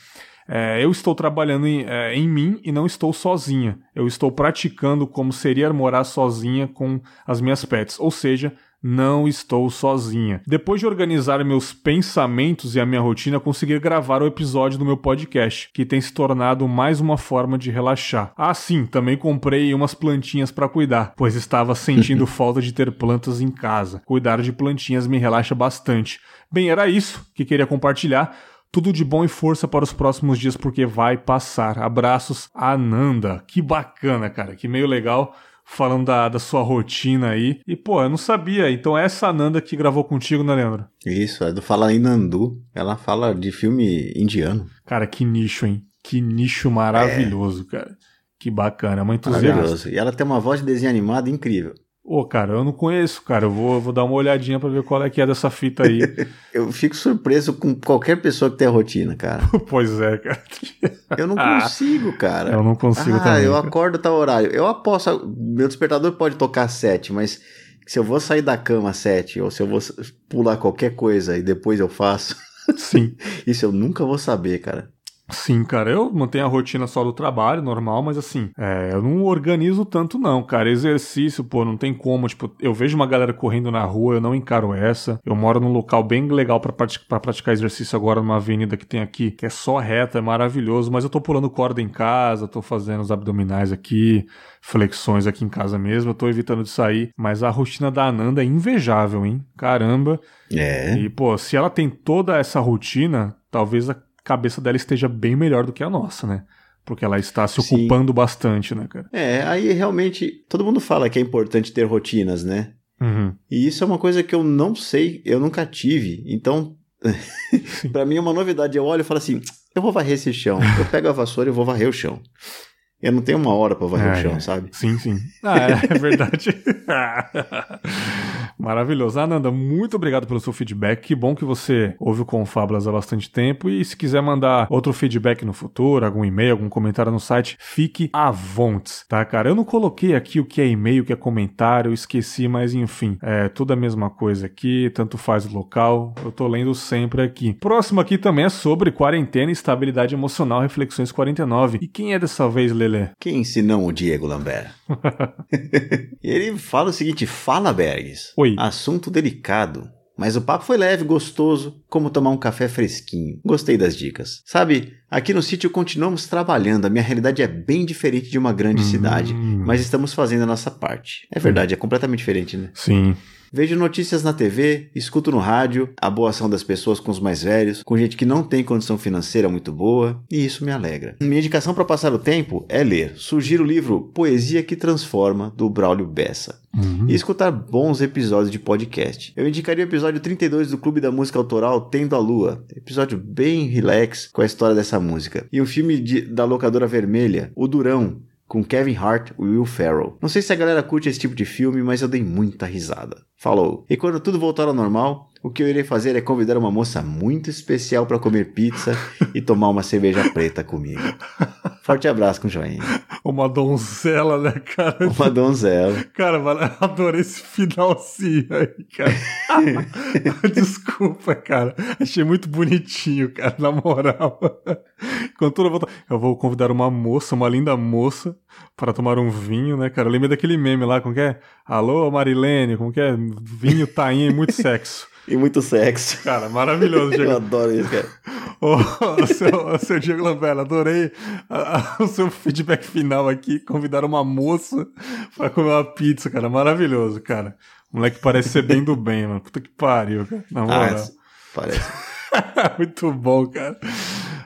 É, eu estou trabalhando em, é, em, mim e não estou sozinha. Eu estou praticando como seria morar sozinha com as minhas pets, ou seja, não estou sozinha. Depois de organizar meus pensamentos e a minha rotina, consegui gravar o episódio do meu podcast, que tem se tornado mais uma forma de relaxar. Ah, sim, também comprei umas plantinhas para cuidar, pois estava sentindo (laughs) falta de ter plantas em casa. Cuidar de plantinhas me relaxa bastante. Bem, era isso que queria compartilhar. Tudo de bom e força para os próximos dias, porque vai passar. Abraços, Ananda. Que bacana, cara. Que meio legal falando da, da sua rotina aí. E, pô, eu não sabia. Então é essa Ananda que gravou contigo, né, Leandro? Isso, é do Fala em Nandu. Ela fala de filme indiano. Cara, que nicho, hein? Que nicho maravilhoso, é. cara. Que bacana, é uma entusiasta. Maravilhoso. E ela tem uma voz de desenho animado incrível. Ô, cara, eu não conheço, cara. Eu vou, vou dar uma olhadinha para ver qual é que é dessa fita aí. (laughs) eu fico surpreso com qualquer pessoa que tem rotina, cara. (laughs) pois é, cara. eu não (laughs) consigo, cara. Eu não consigo ah, também. eu acordo tal horário. Eu aposto, meu despertador pode tocar sete, mas se eu vou sair da cama às sete, ou se eu vou pular qualquer coisa e depois eu faço. Sim. Isso eu nunca vou saber, cara. Sim, cara, eu mantenho a rotina só do trabalho, normal, mas assim, é, eu não organizo tanto não, cara. Exercício, pô, não tem como, tipo, eu vejo uma galera correndo na rua, eu não encaro essa. Eu moro num local bem legal para praticar, praticar exercício agora, numa avenida que tem aqui, que é só reta, é maravilhoso, mas eu tô pulando corda em casa, tô fazendo os abdominais aqui, flexões aqui em casa mesmo, eu tô evitando de sair, mas a rotina da Ananda é invejável, hein? Caramba. É. E, pô, se ela tem toda essa rotina, talvez a cabeça dela esteja bem melhor do que a nossa, né? Porque ela está se ocupando Sim. bastante, né, cara? É, aí realmente todo mundo fala que é importante ter rotinas, né? Uhum. E isso é uma coisa que eu não sei, eu nunca tive. Então, (laughs) para mim é uma novidade. Eu olho e falo assim: eu vou varrer esse chão. Eu pego a vassoura e vou varrer o chão. Eu não tenho uma hora para varrer é, o chão, é. sabe? Sim, sim. Ah, é, é verdade. (laughs) Maravilhoso. Ananda, muito obrigado pelo seu feedback. Que bom que você ouve o Confablas há bastante tempo. E se quiser mandar outro feedback no futuro, algum e-mail, algum comentário no site, fique à vontade, tá, cara? Eu não coloquei aqui o que é e-mail, o que é comentário, esqueci, mas enfim, é tudo a mesma coisa aqui, tanto faz o local. Eu tô lendo sempre aqui. Próximo aqui também é sobre quarentena e estabilidade emocional, reflexões 49. E quem é dessa vez, Lele? Quem se não o Diego Lambert? (laughs) (laughs) Ele fala o seguinte: fala, Bergs. Oi. Assunto delicado. Mas o papo foi leve, gostoso, como tomar um café fresquinho. Gostei das dicas. Sabe, aqui no sítio continuamos trabalhando, a minha realidade é bem diferente de uma grande hum. cidade, mas estamos fazendo a nossa parte. É verdade, é completamente diferente, né? Sim. Vejo notícias na TV, escuto no rádio a boa ação das pessoas com os mais velhos, com gente que não tem condição financeira muito boa, e isso me alegra. Minha indicação para passar o tempo é ler. Sugiro o livro Poesia que Transforma, do Braulio Bessa. Uhum. E escutar bons episódios de podcast. Eu indicaria o episódio 32 do Clube da Música Autoral Tendo a Lua. Episódio bem relax com a história dessa música. E o filme de, da locadora vermelha, O Durão, com Kevin Hart e Will Ferrell. Não sei se a galera curte esse tipo de filme, mas eu dei muita risada. Falou! E quando tudo voltar ao normal, o que eu irei fazer é convidar uma moça muito especial para comer pizza e tomar uma cerveja preta comigo. Forte abraço com joinha. Uma donzela, né, cara? Uma donzela. Cara, adorei esse finalzinho aí, cara. (laughs) Desculpa, cara. Achei muito bonitinho, cara, na moral. Quando toda volta, eu vou convidar uma moça, uma linda moça, para tomar um vinho, né, cara? Lembra daquele meme lá, como que é? Alô, Marilene, como que é? Vinho, tainha e muito sexo. (laughs) E muito sexo. Cara, maravilhoso, (laughs) Diego. Eu adoro isso, cara. (laughs) Ô, seu, seu Diego Lambella, adorei a, a, o seu feedback final aqui. Convidar uma moça para comer uma pizza, cara. Maravilhoso, cara. O moleque parece ser bem do bem, mano. Puta que pariu, cara. Na moral. Ah, parece. Muito bom, cara.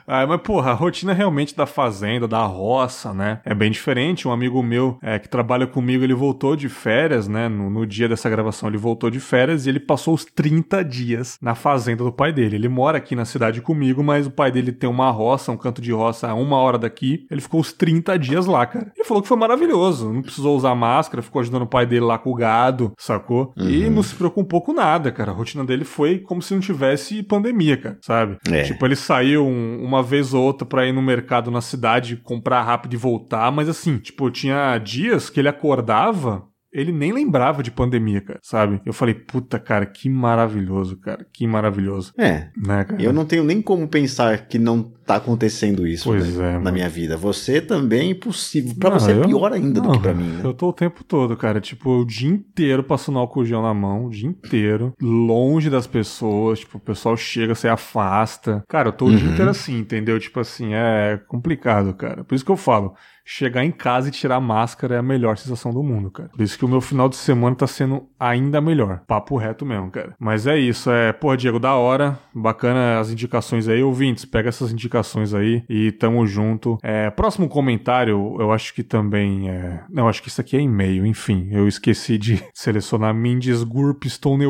Ah, mas, porra, a rotina realmente da fazenda, da roça, né? É bem diferente. Um amigo meu é, que trabalha comigo, ele voltou de férias, né? No, no, dia dessa gravação, ele voltou de férias e ele passou os 30 dias na fazenda do pai dele. Ele mora aqui na cidade comigo, mas o pai dele tem uma roça, um canto de roça a uma hora daqui. Ele ficou os 30 dias lá, cara. Ele falou que foi maravilhoso. Não precisou usar máscara, ficou ajudando o pai dele lá com o gado, sacou? Uhum. E não se preocupou com nada, cara. A rotina dele foi como se não tivesse pandemia, cara, sabe? É. Tipo, ele saiu um, uma uma vez ou outra pra ir no mercado na cidade, comprar rápido e voltar, mas assim, tipo, tinha dias que ele acordava ele nem lembrava de pandemia, cara, sabe? Eu falei, puta, cara, que maravilhoso, cara, que maravilhoso. É. Né, cara? Eu não tenho nem como pensar que não tá acontecendo isso né, é, na mano. minha vida. Você também é impossível. Pra não, você é pior ainda não, do que pra mim, né? Eu tô o tempo todo, cara, tipo, o dia inteiro passando álcool gel na mão, o dia inteiro, longe das pessoas, tipo, o pessoal chega, você afasta. Cara, eu tô o uhum. dia inteiro assim, entendeu? Tipo assim, é complicado, cara. Por isso que eu falo, chegar em casa e tirar a máscara é a melhor sensação do mundo, cara. Por isso que o meu final de semana tá sendo ainda melhor. Papo reto mesmo, cara. Mas é isso, é, pô, Diego, da hora. Bacana as indicações aí, ouvintes. Pega essas indicações aí e tamo junto. É, próximo comentário, eu acho que também é. Não, acho que isso aqui é e-mail, enfim. Eu esqueci de (laughs) selecionar Mindes Gurp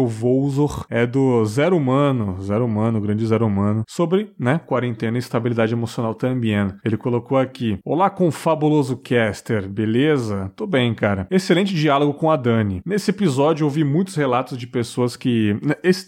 Volzor. É do Zero Humano, Zero Humano, grande Zero Humano. Sobre, né, quarentena e estabilidade emocional também. Ele colocou aqui: Olá, confábulo fabuloso caster, beleza? Tô bem, cara. Excelente diálogo com a Dani. Nesse episódio ouvi muitos relatos de pessoas que.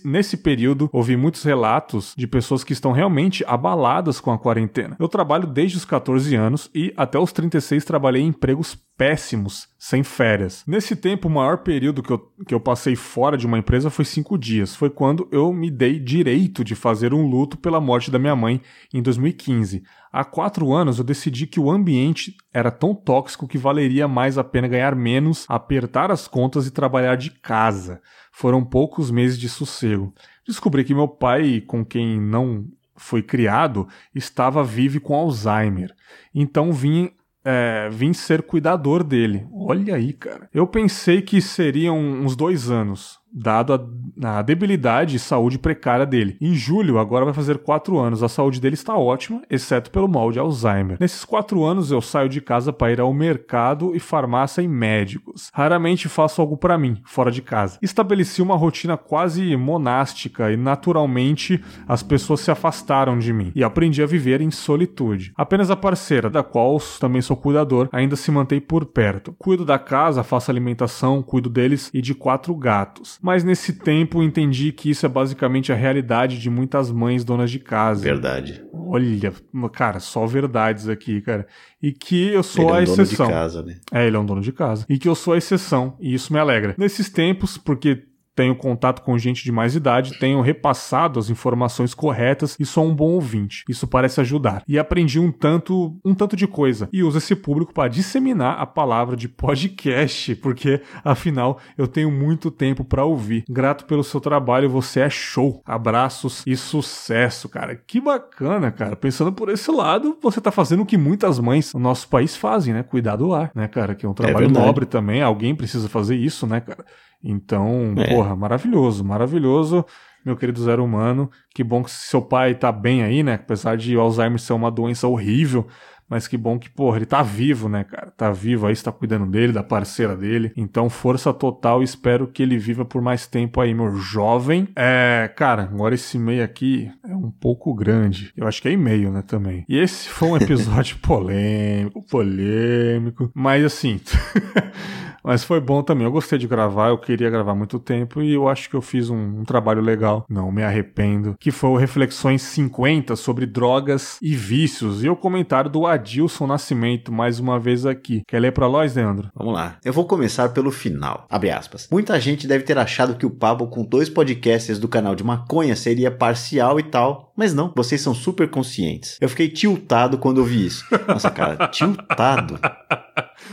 Nesse período, ouvi muitos relatos de pessoas que estão realmente abaladas com a quarentena. Eu trabalho desde os 14 anos e até os 36 trabalhei em empregos péssimos, sem férias. Nesse tempo, o maior período que eu, que eu passei fora de uma empresa foi cinco dias. Foi quando eu me dei direito de fazer um luto pela morte da minha mãe em 2015. Há quatro anos eu decidi que o ambiente era tão tóxico que valeria mais a pena ganhar menos, apertar as contas e trabalhar de casa. Foram poucos meses de sossego. Descobri que meu pai, com quem não foi criado, estava vivo com Alzheimer. Então vim é, vim ser cuidador dele. Olha aí, cara. Eu pensei que seriam uns dois anos dado a, a, debilidade e saúde precária dele. Em julho, agora vai fazer quatro anos. A saúde dele está ótima, exceto pelo mal de Alzheimer. Nesses quatro anos, eu saio de casa para ir ao mercado e farmácia e médicos. Raramente faço algo para mim, fora de casa. Estabeleci uma rotina quase monástica e, naturalmente, as pessoas se afastaram de mim e aprendi a viver em solitude. Apenas a parceira, da qual também sou cuidador, ainda se mantém por perto. Cuido da casa, faço alimentação, cuido deles e de quatro gatos mas nesse tempo entendi que isso é basicamente a realidade de muitas mães donas de casa. Verdade. Olha, cara, só verdades aqui, cara. E que eu sou ele a é um exceção. Dono de casa, né? É, ele é um dono de casa. E que eu sou a exceção, e isso me alegra. Nesses tempos, porque tenho contato com gente de mais idade, tenho repassado as informações corretas e sou um bom ouvinte. Isso parece ajudar. E aprendi um tanto, um tanto de coisa e uso esse público para disseminar a palavra de podcast, porque afinal eu tenho muito tempo para ouvir. Grato pelo seu trabalho, você é show. Abraços e sucesso, cara. Que bacana, cara. Pensando por esse lado, você tá fazendo o que muitas mães no nosso país fazem, né? Cuidar do lar, né, cara? Que é um trabalho é nobre também. Alguém precisa fazer isso, né, cara? Então, é. porra, maravilhoso, maravilhoso, meu querido Zero Humano. Que bom que seu pai tá bem aí, né? Apesar de Alzheimer ser uma doença horrível, mas que bom que, porra, ele tá vivo, né, cara? Tá vivo aí, está cuidando dele, da parceira dele. Então, força total, espero que ele viva por mais tempo aí, meu jovem. É, cara, agora esse e-mail aqui é um pouco grande. Eu acho que é e-mail, né, também. E esse foi um episódio (laughs) polêmico, polêmico, mas assim. (laughs) Mas foi bom também. Eu gostei de gravar, eu queria gravar muito tempo e eu acho que eu fiz um, um trabalho legal. Não me arrependo. Que foi o Reflexões 50 sobre drogas e vícios. E o comentário do Adilson Nascimento, mais uma vez aqui. Quer ler pra nós, Leandro? Vamos lá. Eu vou começar pelo final. Abre aspas. Muita gente deve ter achado que o papo com dois podcasters do canal de maconha seria parcial e tal, mas não, vocês são super conscientes. Eu fiquei tiltado quando eu vi isso. Nossa, cara, (laughs) tiltado.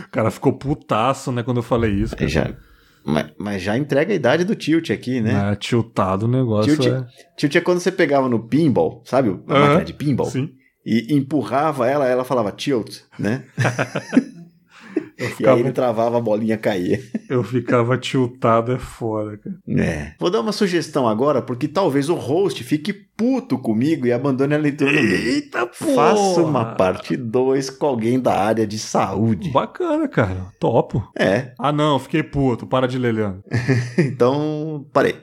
O cara ficou putaço, né, quando eu falei isso. Cara. Já, mas, mas, já entrega a idade do tilt aqui, né? É, tiltado o negócio. Tilt é... tilt é quando você pegava no pinball, sabe? A máquina de pinball. Sim. E empurrava ela, ela falava tilt, né? (laughs) Ficava... E aí ele travava, a bolinha caía. (laughs) Eu ficava tiltado, é foda, cara. É. Vou dar uma sugestão agora, porque talvez o host fique puto comigo e abandone a leitura do Eita, porra! Faça uma parte 2 com alguém da área de saúde. Bacana, cara. Topo. É. Ah, não, fiquei puto. Para de ler, Leandro. (laughs) então, parei.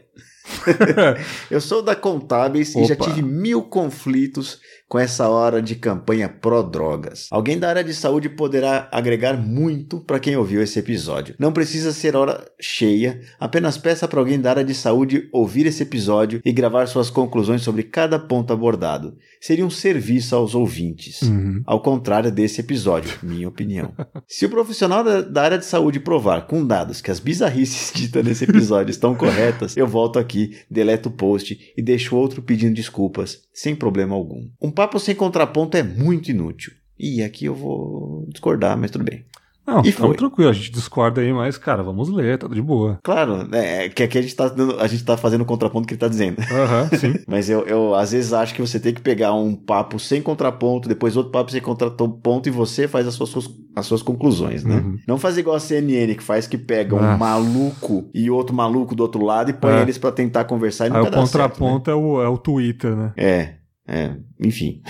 (laughs) eu sou da Contábeis Opa. e já tive mil conflitos com essa hora de campanha pró-drogas. Alguém da área de saúde poderá agregar muito para quem ouviu esse episódio. Não precisa ser hora cheia, apenas peça para alguém da área de saúde ouvir esse episódio e gravar suas conclusões sobre cada ponto abordado. Seria um serviço aos ouvintes. Uhum. Ao contrário desse episódio, minha opinião. (laughs) Se o profissional da área de saúde provar com dados que as bizarrices (laughs) ditas nesse episódio estão corretas, eu volto aqui, deleto o post e deixo outro pedindo desculpas, sem problema algum. Um papo sem contraponto é muito inútil. E aqui eu vou discordar, mas tudo bem. Não, e foi. tranquilo, a gente discorda aí, mas, cara, vamos ler, tá de boa. Claro, é, que aqui a gente, tá dando, a gente tá fazendo o contraponto que ele tá dizendo. Aham, uhum, (laughs) sim. mas eu, eu, às vezes, acho que você tem que pegar um papo sem contraponto, depois outro papo sem contraponto e você faz as suas, as suas conclusões, né? Uhum. Não fazer igual a CNN que faz que pega um maluco e outro maluco do outro lado e põe é. eles para tentar conversar e nunca aí o contraponto certo, né? é, o, é o Twitter, né? É. É, enfim.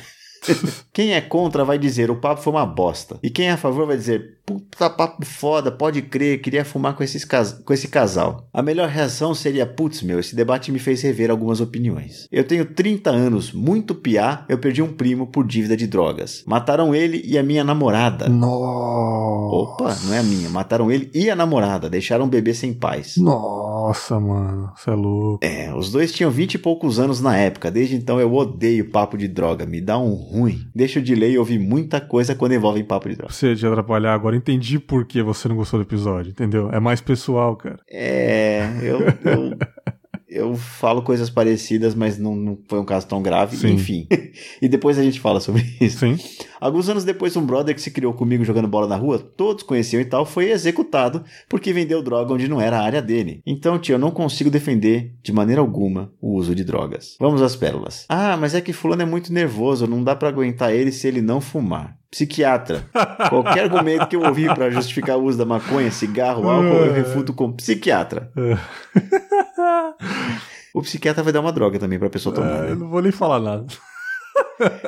(laughs) quem é contra vai dizer o papo foi uma bosta. E quem é a favor vai dizer puta papo foda, pode crer, queria fumar com, esses cas com esse casal. A melhor reação seria putz meu, esse debate me fez rever algumas opiniões. Eu tenho 30 anos, muito piá, eu perdi um primo por dívida de drogas. Mataram ele e a minha namorada. Nossa. Opa, não é a minha. Mataram ele e a namorada, deixaram o bebê sem paz. Nossa, mano, você é louco. É, os dois tinham 20 e poucos anos na época, desde então eu odeio papo de droga, me dá um ruim. Deixo de ler e ouvir muita coisa quando envolve papo de droga. Você te atrapalhar agora, entendi por que você não gostou do episódio, entendeu? É mais pessoal, cara. É, eu, eu (laughs) eu falo coisas parecidas, mas não, não foi um caso tão grave. Sim. Enfim. (laughs) e depois a gente fala sobre isso. Sim. Alguns anos depois, um brother que se criou comigo jogando bola na rua, todos conheciam e tal, foi executado porque vendeu droga onde não era a área dele. Então, tio, eu não consigo defender de maneira alguma o uso de drogas. Vamos às pérolas. Ah, mas é que fulano é muito nervoso, não dá para aguentar ele se ele não fumar psiquiatra. Qualquer argumento que eu ouvi para justificar o uso da maconha, cigarro, álcool, eu refuto com psiquiatra. o psiquiatra vai dar uma droga também pra pessoa tomar. É, né? Eu não vou nem falar nada.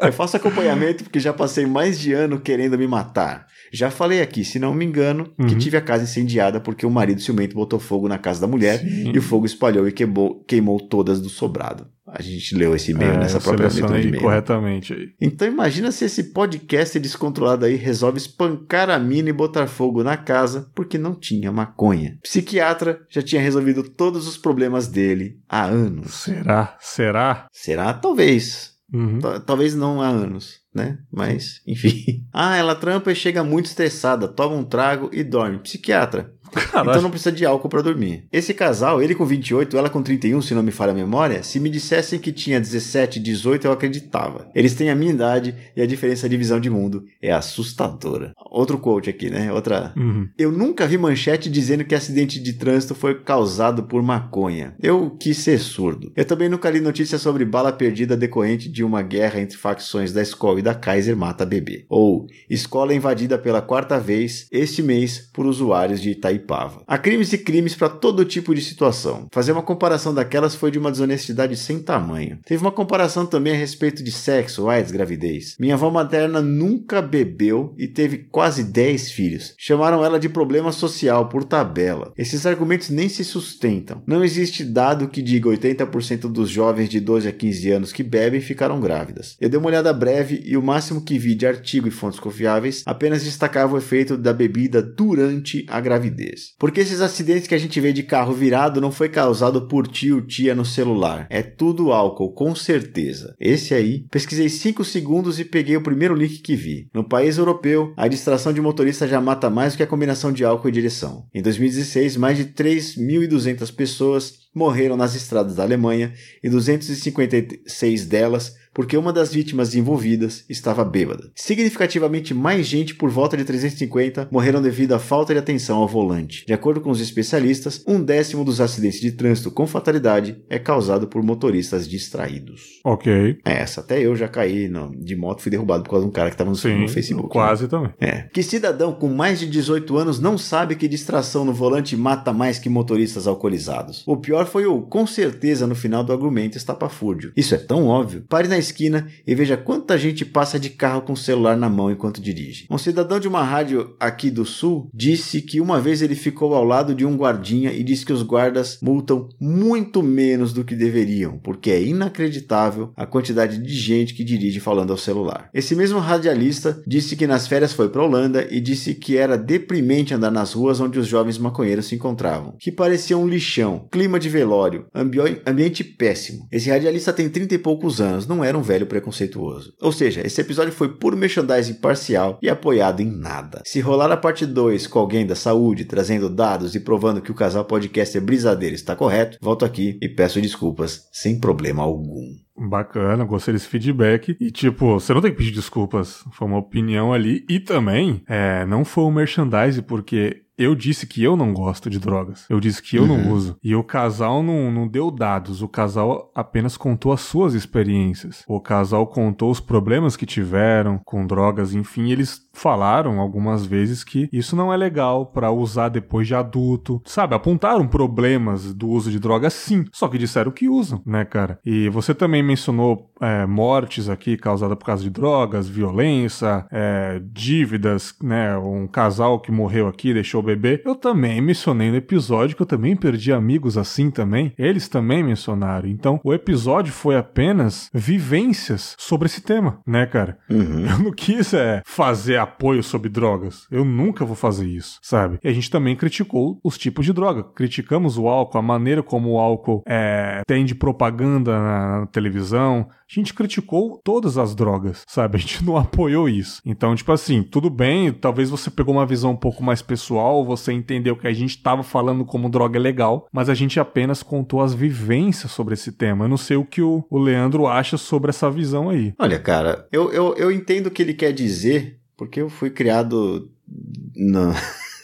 eu faço acompanhamento porque já passei mais de ano querendo me matar. Já falei aqui, se não me engano, uhum. que tive a casa incendiada porque o marido ciumento botou fogo na casa da mulher Sim. e o fogo espalhou e queimou, queimou todas do sobrado. A gente leu esse e-mail é, nessa própria leitura de e-mail. corretamente aí. Então imagina se esse podcast descontrolado aí resolve espancar a mina e botar fogo na casa porque não tinha maconha. Psiquiatra já tinha resolvido todos os problemas dele há anos. Será? Será? Será? Talvez. Uhum. Talvez não há anos, né? Mas, enfim. (laughs) Ah, ela trampa e chega muito estressada, toma um trago e dorme. Psiquiatra. Caralho. Então não precisa de álcool para dormir. Esse casal, ele com 28, ela com 31, se não me falha a memória, se me dissessem que tinha 17, 18, eu acreditava. Eles têm a minha idade e a diferença de visão de mundo é assustadora. Outro quote aqui, né? Outra. Uhum. Eu nunca vi manchete dizendo que acidente de trânsito foi causado por maconha. Eu quis ser surdo. Eu também nunca li notícia sobre bala perdida decorrente de uma guerra entre facções da escola e da Kaiser mata bebê. Ou escola invadida pela quarta vez este mês por usuários de Itaí Itaipava. Há crimes e crimes para todo tipo de situação. Fazer uma comparação daquelas foi de uma desonestidade sem tamanho. Teve uma comparação também a respeito de sexo, AIDS, gravidez. Minha avó materna nunca bebeu e teve quase 10 filhos. Chamaram ela de problema social por tabela. Esses argumentos nem se sustentam. Não existe dado que diga 80% dos jovens de 12 a 15 anos que bebem ficaram grávidas. Eu dei uma olhada breve e o máximo que vi de artigo e fontes confiáveis apenas destacava o efeito da bebida durante a gravidez. Porque esses acidentes que a gente vê de carro virado não foi causado por tio tia no celular. É tudo álcool, com certeza. Esse aí, pesquisei 5 segundos e peguei o primeiro link que vi. No país europeu, a distração de motorista já mata mais do que a combinação de álcool e direção. Em 2016, mais de 3.200 pessoas morreram nas estradas da Alemanha e 256 delas porque uma das vítimas envolvidas estava bêbada. Significativamente mais gente, por volta de 350, morreram devido à falta de atenção ao volante. De acordo com os especialistas, um décimo dos acidentes de trânsito com fatalidade é causado por motoristas distraídos. Ok. É, essa até eu já caí no, de moto, fui derrubado por causa de um cara que estava no, Sim, no Facebook. Quase né? também. É. Que cidadão com mais de 18 anos não sabe que distração no volante mata mais que motoristas alcoolizados? O pior foi o com certeza no final do argumento estapafúrdio. Isso é tão óbvio. Pare na esquina e veja quanta gente passa de carro com o celular na mão enquanto dirige. Um cidadão de uma rádio aqui do sul disse que uma vez ele ficou ao lado de um guardinha e disse que os guardas multam muito menos do que deveriam, porque é inacreditável a quantidade de gente que dirige falando ao celular. Esse mesmo radialista disse que nas férias foi para Holanda e disse que era deprimente andar nas ruas onde os jovens maconheiros se encontravam, que parecia um lixão, clima de velório, ambi ambiente péssimo. Esse radialista tem 30 e poucos anos, não era um velho preconceituoso. Ou seja, esse episódio foi puro merchandising parcial e apoiado em nada. Se rolar a parte 2 com alguém da saúde, trazendo dados e provando que o casal podcaster brisadeiro está correto, volto aqui e peço desculpas sem problema algum. Bacana, gostei desse feedback. E, tipo, você não tem que pedir desculpas. Foi uma opinião ali. E também, é, não foi um merchandise, porque eu disse que eu não gosto de drogas. Eu disse que eu uhum. não uso. E o casal não, não deu dados. O casal apenas contou as suas experiências. O casal contou os problemas que tiveram com drogas. Enfim, eles falaram algumas vezes que isso não é legal para usar depois de adulto. Sabe? Apontaram problemas do uso de drogas, sim. Só que disseram que usam, né, cara? E você também mencionou é, mortes aqui causadas por causa de drogas, violência, é, dívidas, né? Um casal que morreu aqui deixou bebê. Eu também mencionei no episódio que eu também perdi amigos assim também. Eles também mencionaram. Então, o episódio foi apenas vivências sobre esse tema, né, cara? Uhum. Eu não quis é, fazer apoio sobre drogas. Eu nunca vou fazer isso, sabe? E a gente também criticou os tipos de droga. Criticamos o álcool, a maneira como o álcool é, tem de propaganda na, televisão. A gente criticou todas as drogas, sabe? A gente não apoiou isso. Então, tipo assim, tudo bem, talvez você pegou uma visão um pouco mais pessoal, você entendeu que a gente estava falando como droga é legal, mas a gente apenas contou as vivências sobre esse tema. Eu não sei o que o, o Leandro acha sobre essa visão aí. Olha, cara, eu, eu, eu entendo o que ele quer dizer, porque eu fui criado na.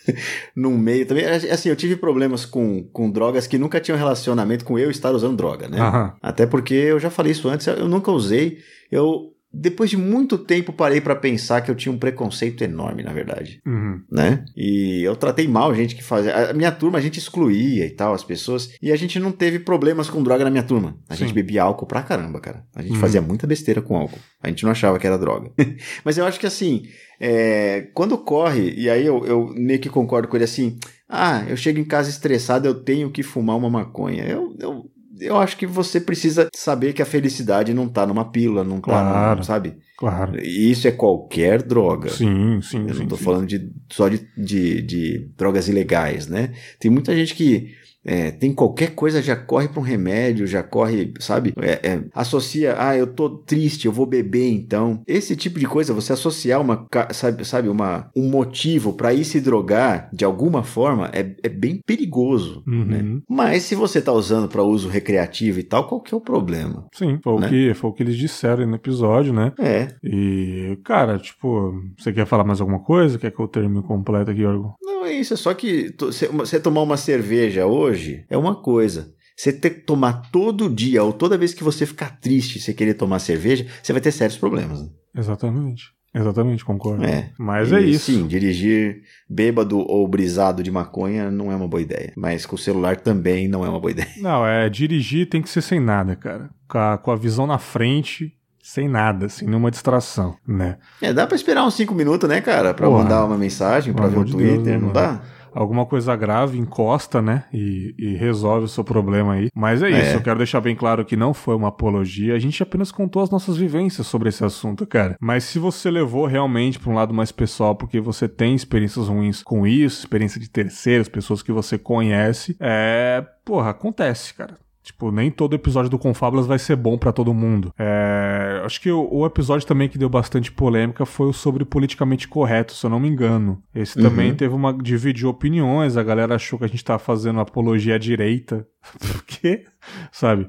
(laughs) num meio também. Assim, eu tive problemas com, com drogas que nunca tinham relacionamento com eu estar usando droga, né? Uhum. Até porque eu já falei isso antes, eu nunca usei. Eu depois de muito tempo parei para pensar que eu tinha um preconceito enorme, na verdade, uhum. né? E eu tratei mal gente que fazia, a minha turma a gente excluía e tal as pessoas, e a gente não teve problemas com droga na minha turma. A Sim. gente bebia álcool pra caramba, cara. A gente uhum. fazia muita besteira com álcool. A gente não achava que era droga. (laughs) Mas eu acho que assim, é, quando corre, e aí eu, eu meio que concordo com ele assim, ah, eu chego em casa estressado, eu tenho que fumar uma maconha. Eu, eu eu acho que você precisa saber que a felicidade não tá numa pílula, não tá, claro, no, sabe? Claro. E isso é qualquer droga. Sim, sim. Eu sim, não tô sim. falando de, só de, de, de drogas ilegais, né? Tem muita gente que é, tem qualquer coisa, já corre para um remédio, já corre, sabe? É, é, associa, ah, eu tô triste, eu vou beber então. Esse tipo de coisa, você associar uma, sabe, sabe uma, um motivo para ir se drogar de alguma forma é, é bem perigoso, uhum. né? Mas se você tá usando para uso recreativo e tal, qual que é o problema? Sim, foi, né? o, que, foi o que eles disseram no episódio, né? É. E, cara, tipo, você quer falar mais alguma coisa? Quer que eu termine completo aqui, Orgo? Não, é isso, é só que você tomar uma cerveja hoje é uma coisa. Você ter que tomar todo dia, ou toda vez que você ficar triste você querer tomar cerveja, você vai ter sérios problemas. Né? Exatamente. Exatamente, concordo. É. Mas é isso. Sim, dirigir bêbado ou brisado de maconha não é uma boa ideia. Mas com o celular também não é uma boa ideia. Não, é dirigir tem que ser sem nada, cara. Com a, com a visão na frente sem nada, sem nenhuma distração, né? É, dá pra esperar uns 5 minutos, né, cara? Pra Porra, mandar uma mensagem, pra ver o Twitter, Deus, não dá? alguma coisa grave, encosta, né? E, e resolve o seu problema aí. Mas é isso, é. eu quero deixar bem claro que não foi uma apologia. A gente apenas contou as nossas vivências sobre esse assunto, cara. Mas se você levou realmente para um lado mais pessoal, porque você tem experiências ruins com isso, experiência de terceiros, pessoas que você conhece, é. Porra, acontece, cara. Tipo, nem todo episódio do Confábulas vai ser bom para todo mundo. É, acho que o, o, episódio também que deu bastante polêmica foi o sobre politicamente correto, se eu não me engano. Esse uhum. também teve uma. dividiu opiniões, a galera achou que a gente tava fazendo apologia à direita. (laughs) Por quê? Sabe?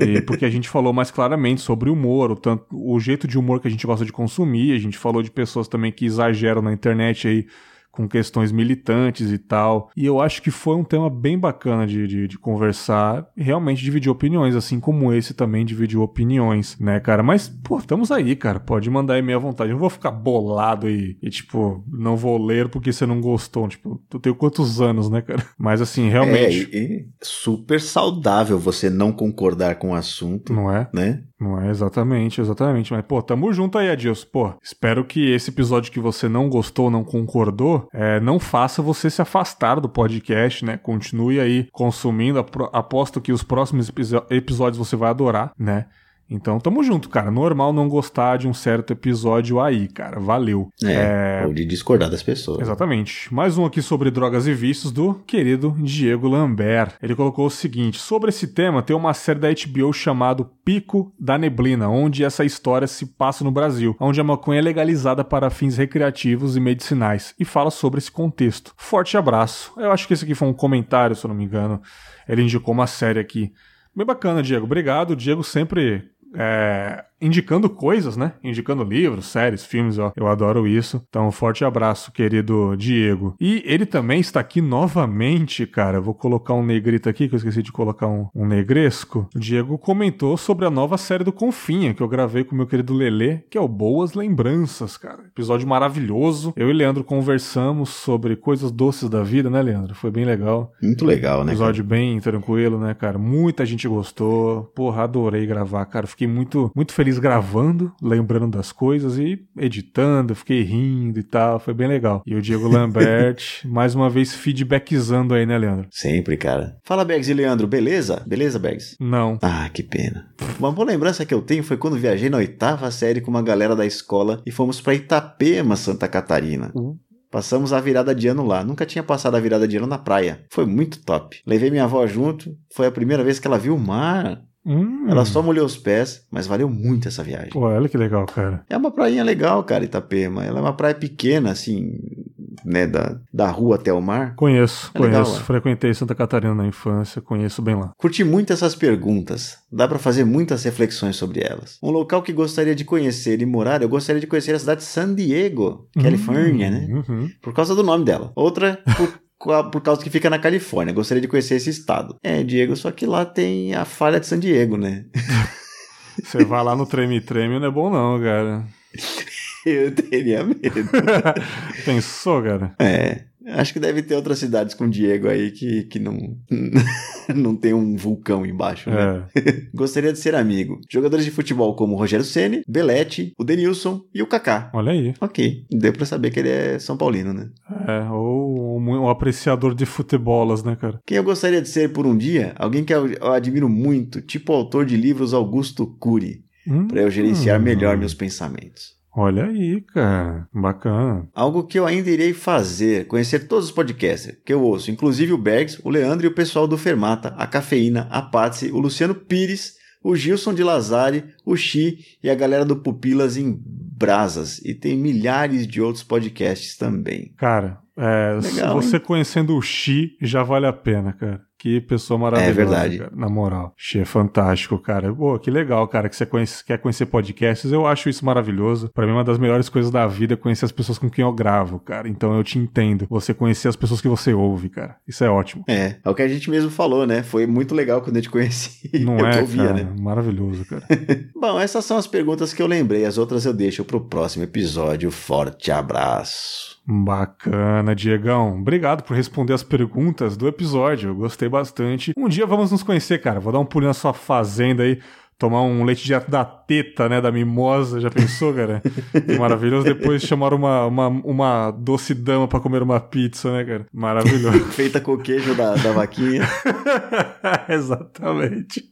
E porque a gente falou mais claramente sobre humor, o, tanto, o jeito de humor que a gente gosta de consumir, a gente falou de pessoas também que exageram na internet aí com questões militantes e tal. E eu acho que foi um tema bem bacana de, de, de, conversar. Realmente dividir opiniões, assim como esse também dividiu opiniões, né, cara? Mas, pô, estamos aí, cara. Pode mandar aí meia vontade. Eu não vou ficar bolado e, e, tipo, não vou ler porque você não gostou. Tipo, tu tem quantos anos, né, cara? (laughs) Mas, assim, realmente. É, super saudável você não concordar com o assunto. Não é? Né? Não é exatamente, exatamente. Mas, pô, tamo junto aí, Adilson. Pô, espero que esse episódio que você não gostou, não concordou, é, não faça você se afastar do podcast, né? Continue aí consumindo. Aposto que os próximos episódios você vai adorar, né? Então, tamo junto, cara. Normal não gostar de um certo episódio aí, cara. Valeu. É, é... ou de discordar das pessoas. Exatamente. Mais um aqui sobre drogas e vícios do querido Diego Lambert. Ele colocou o seguinte: sobre esse tema, tem uma série da HBO chamado Pico da Neblina, onde essa história se passa no Brasil, onde a maconha é legalizada para fins recreativos e medicinais, e fala sobre esse contexto. Forte abraço. Eu acho que esse aqui foi um comentário, se eu não me engano. Ele indicou uma série aqui. Bem bacana, Diego. Obrigado. O Diego sempre é, indicando coisas, né? Indicando livros, séries, filmes, ó. Eu adoro isso. Então, um forte abraço, querido Diego. E ele também está aqui novamente, cara. Vou colocar um negrito aqui, que eu esqueci de colocar um, um negresco. O Diego comentou sobre a nova série do Confinha, que eu gravei com meu querido Lelê, que é o Boas Lembranças, cara. Episódio maravilhoso. Eu e Leandro conversamos sobre coisas doces da vida, né, Leandro? Foi bem legal. Muito legal, né? Episódio cara? bem tranquilo, né, cara? Muita gente gostou. Porra, adorei gravar, cara. Fiquei muito, muito feliz gravando, lembrando das coisas e editando, fiquei rindo e tal, foi bem legal. E o Diego (laughs) Lambert, mais uma vez feedbackizando aí, né, Leandro? Sempre, cara. Fala, Bags e Leandro, beleza? Beleza, Bags? Não. Ah, que pena. Uma boa lembrança que eu tenho foi quando viajei na oitava série com uma galera da escola e fomos para Itapema, Santa Catarina. Uh. Passamos a virada de ano lá. Nunca tinha passado a virada de ano na praia. Foi muito top. Levei minha avó junto. Foi a primeira vez que ela viu o mar. Hum. Ela só molhou os pés, mas valeu muito essa viagem. Pô, olha que legal, cara. É uma prainha legal, cara, Itapema. Ela é uma praia pequena, assim, né, da, da rua até o mar. Conheço, é conheço. Legal, Frequentei Santa Catarina na infância, conheço bem lá. Curti muito essas perguntas. Dá para fazer muitas reflexões sobre elas. Um local que gostaria de conhecer e morar, eu gostaria de conhecer a cidade de San Diego, Califórnia, uhum, né? Uhum. Por causa do nome dela. Outra, (laughs) por por causa que fica na Califórnia. Gostaria de conhecer esse estado. É, Diego, só que lá tem a falha de San Diego, né? (laughs) Você vai lá no treme-treme não é bom não, cara. (laughs) Eu teria medo. (laughs) Pensou, cara? É. Acho que deve ter outras cidades com Diego aí que, que não, não tem um vulcão embaixo, né? É. Gostaria de ser amigo. Jogadores de futebol como Rogério Ceni, Belete, o Denilson e o Kaká. Olha aí. Ok. Deu pra saber que ele é São Paulino, né? É, ou um, apreciador de futebolas, né, cara? Quem eu gostaria de ser por um dia? Alguém que eu admiro muito, tipo o autor de livros Augusto Cury. Hum, para eu gerenciar melhor meus pensamentos. Olha aí, cara. Bacana. Algo que eu ainda irei fazer, conhecer todos os podcasts que eu ouço, inclusive o Bergs, o Leandro e o pessoal do Fermata, a Cafeína, a Patsy, o Luciano Pires, o Gilson de Lazari, o Xi e a galera do Pupilas em Brasas. E tem milhares de outros podcasts também. Cara, é, Legal, você hein? conhecendo o Xi já vale a pena, cara. Que pessoa maravilhosa. É verdade. Cara, na moral. Xi é fantástico, cara. Pô, que legal, cara, que você conhece, quer conhecer podcasts. Eu acho isso maravilhoso. Para mim, uma das melhores coisas da vida é conhecer as pessoas com quem eu gravo, cara. Então eu te entendo. Você conhecer as pessoas que você ouve, cara. Isso é ótimo. É, é o que a gente mesmo falou, né? Foi muito legal quando eu te conheci. (laughs) Não eu é, ouvia, cara, né? Maravilhoso, cara. (laughs) Bom, essas são as perguntas que eu lembrei. As outras eu deixo pro próximo episódio. Forte abraço. Bacana, Diegão. Obrigado por responder as perguntas do episódio. Eu gostei bastante. Um dia vamos nos conhecer, cara. Vou dar um pulinho na sua fazenda aí tomar um leite direto da teta, né, da mimosa, já pensou, cara? (laughs) Maravilhoso. Depois chamaram uma, uma, uma doce dama pra comer uma pizza, né, cara? Maravilhoso. (laughs) Feita com o queijo da, da vaquinha. (laughs) Exatamente.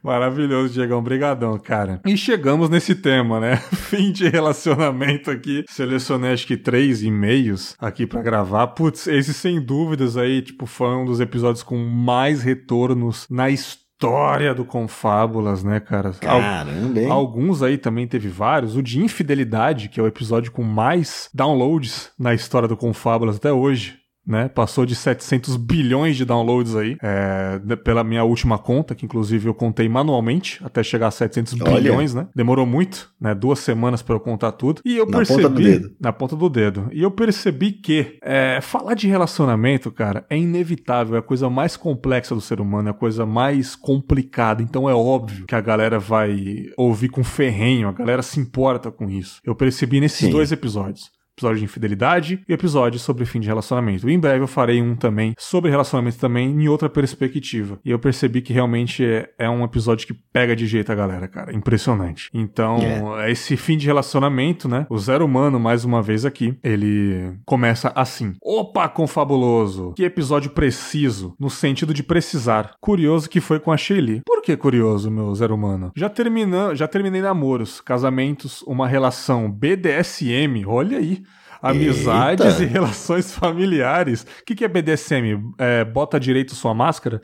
Maravilhoso, Diegão. Brigadão, cara. E chegamos nesse tema, né? Fim de relacionamento aqui. Selecionei acho que três e-mails aqui para gravar. Putz, esse sem dúvidas aí, tipo, foi um dos episódios com mais retornos na história história do Confábulas, né, cara? Caramba, hein? Alguns aí também teve vários. O de Infidelidade, que é o episódio com mais downloads na história do Confábulas até hoje né? Passou de 700 bilhões de downloads aí, é, pela minha última conta, que inclusive eu contei manualmente até chegar a 700 Olha. bilhões, né? Demorou muito, né? Duas semanas para eu contar tudo. E eu na percebi. Ponta do dedo. Na ponta do dedo. E eu percebi que é, falar de relacionamento, cara, é inevitável, é a coisa mais complexa do ser humano, é a coisa mais complicada. Então é óbvio que a galera vai ouvir com ferrenho, a galera se importa com isso. Eu percebi nesses Sim. dois episódios episódio de infidelidade e episódio sobre fim de relacionamento. E em breve eu farei um também sobre relacionamento também em outra perspectiva. E eu percebi que realmente é, é um episódio que pega de jeito a galera, cara. Impressionante. Então, yeah. esse fim de relacionamento, né? O Zero Humano, mais uma vez aqui, ele começa assim. Opa, confabuloso! Que episódio preciso, no sentido de precisar. Curioso que foi com a Shelly. Por que curioso, meu Zero Humano? Já, termina, já terminei namoros, casamentos, uma relação BDSM, olha aí amizades Eita. e relações familiares. O que, que é BDSM? É, bota direito sua máscara?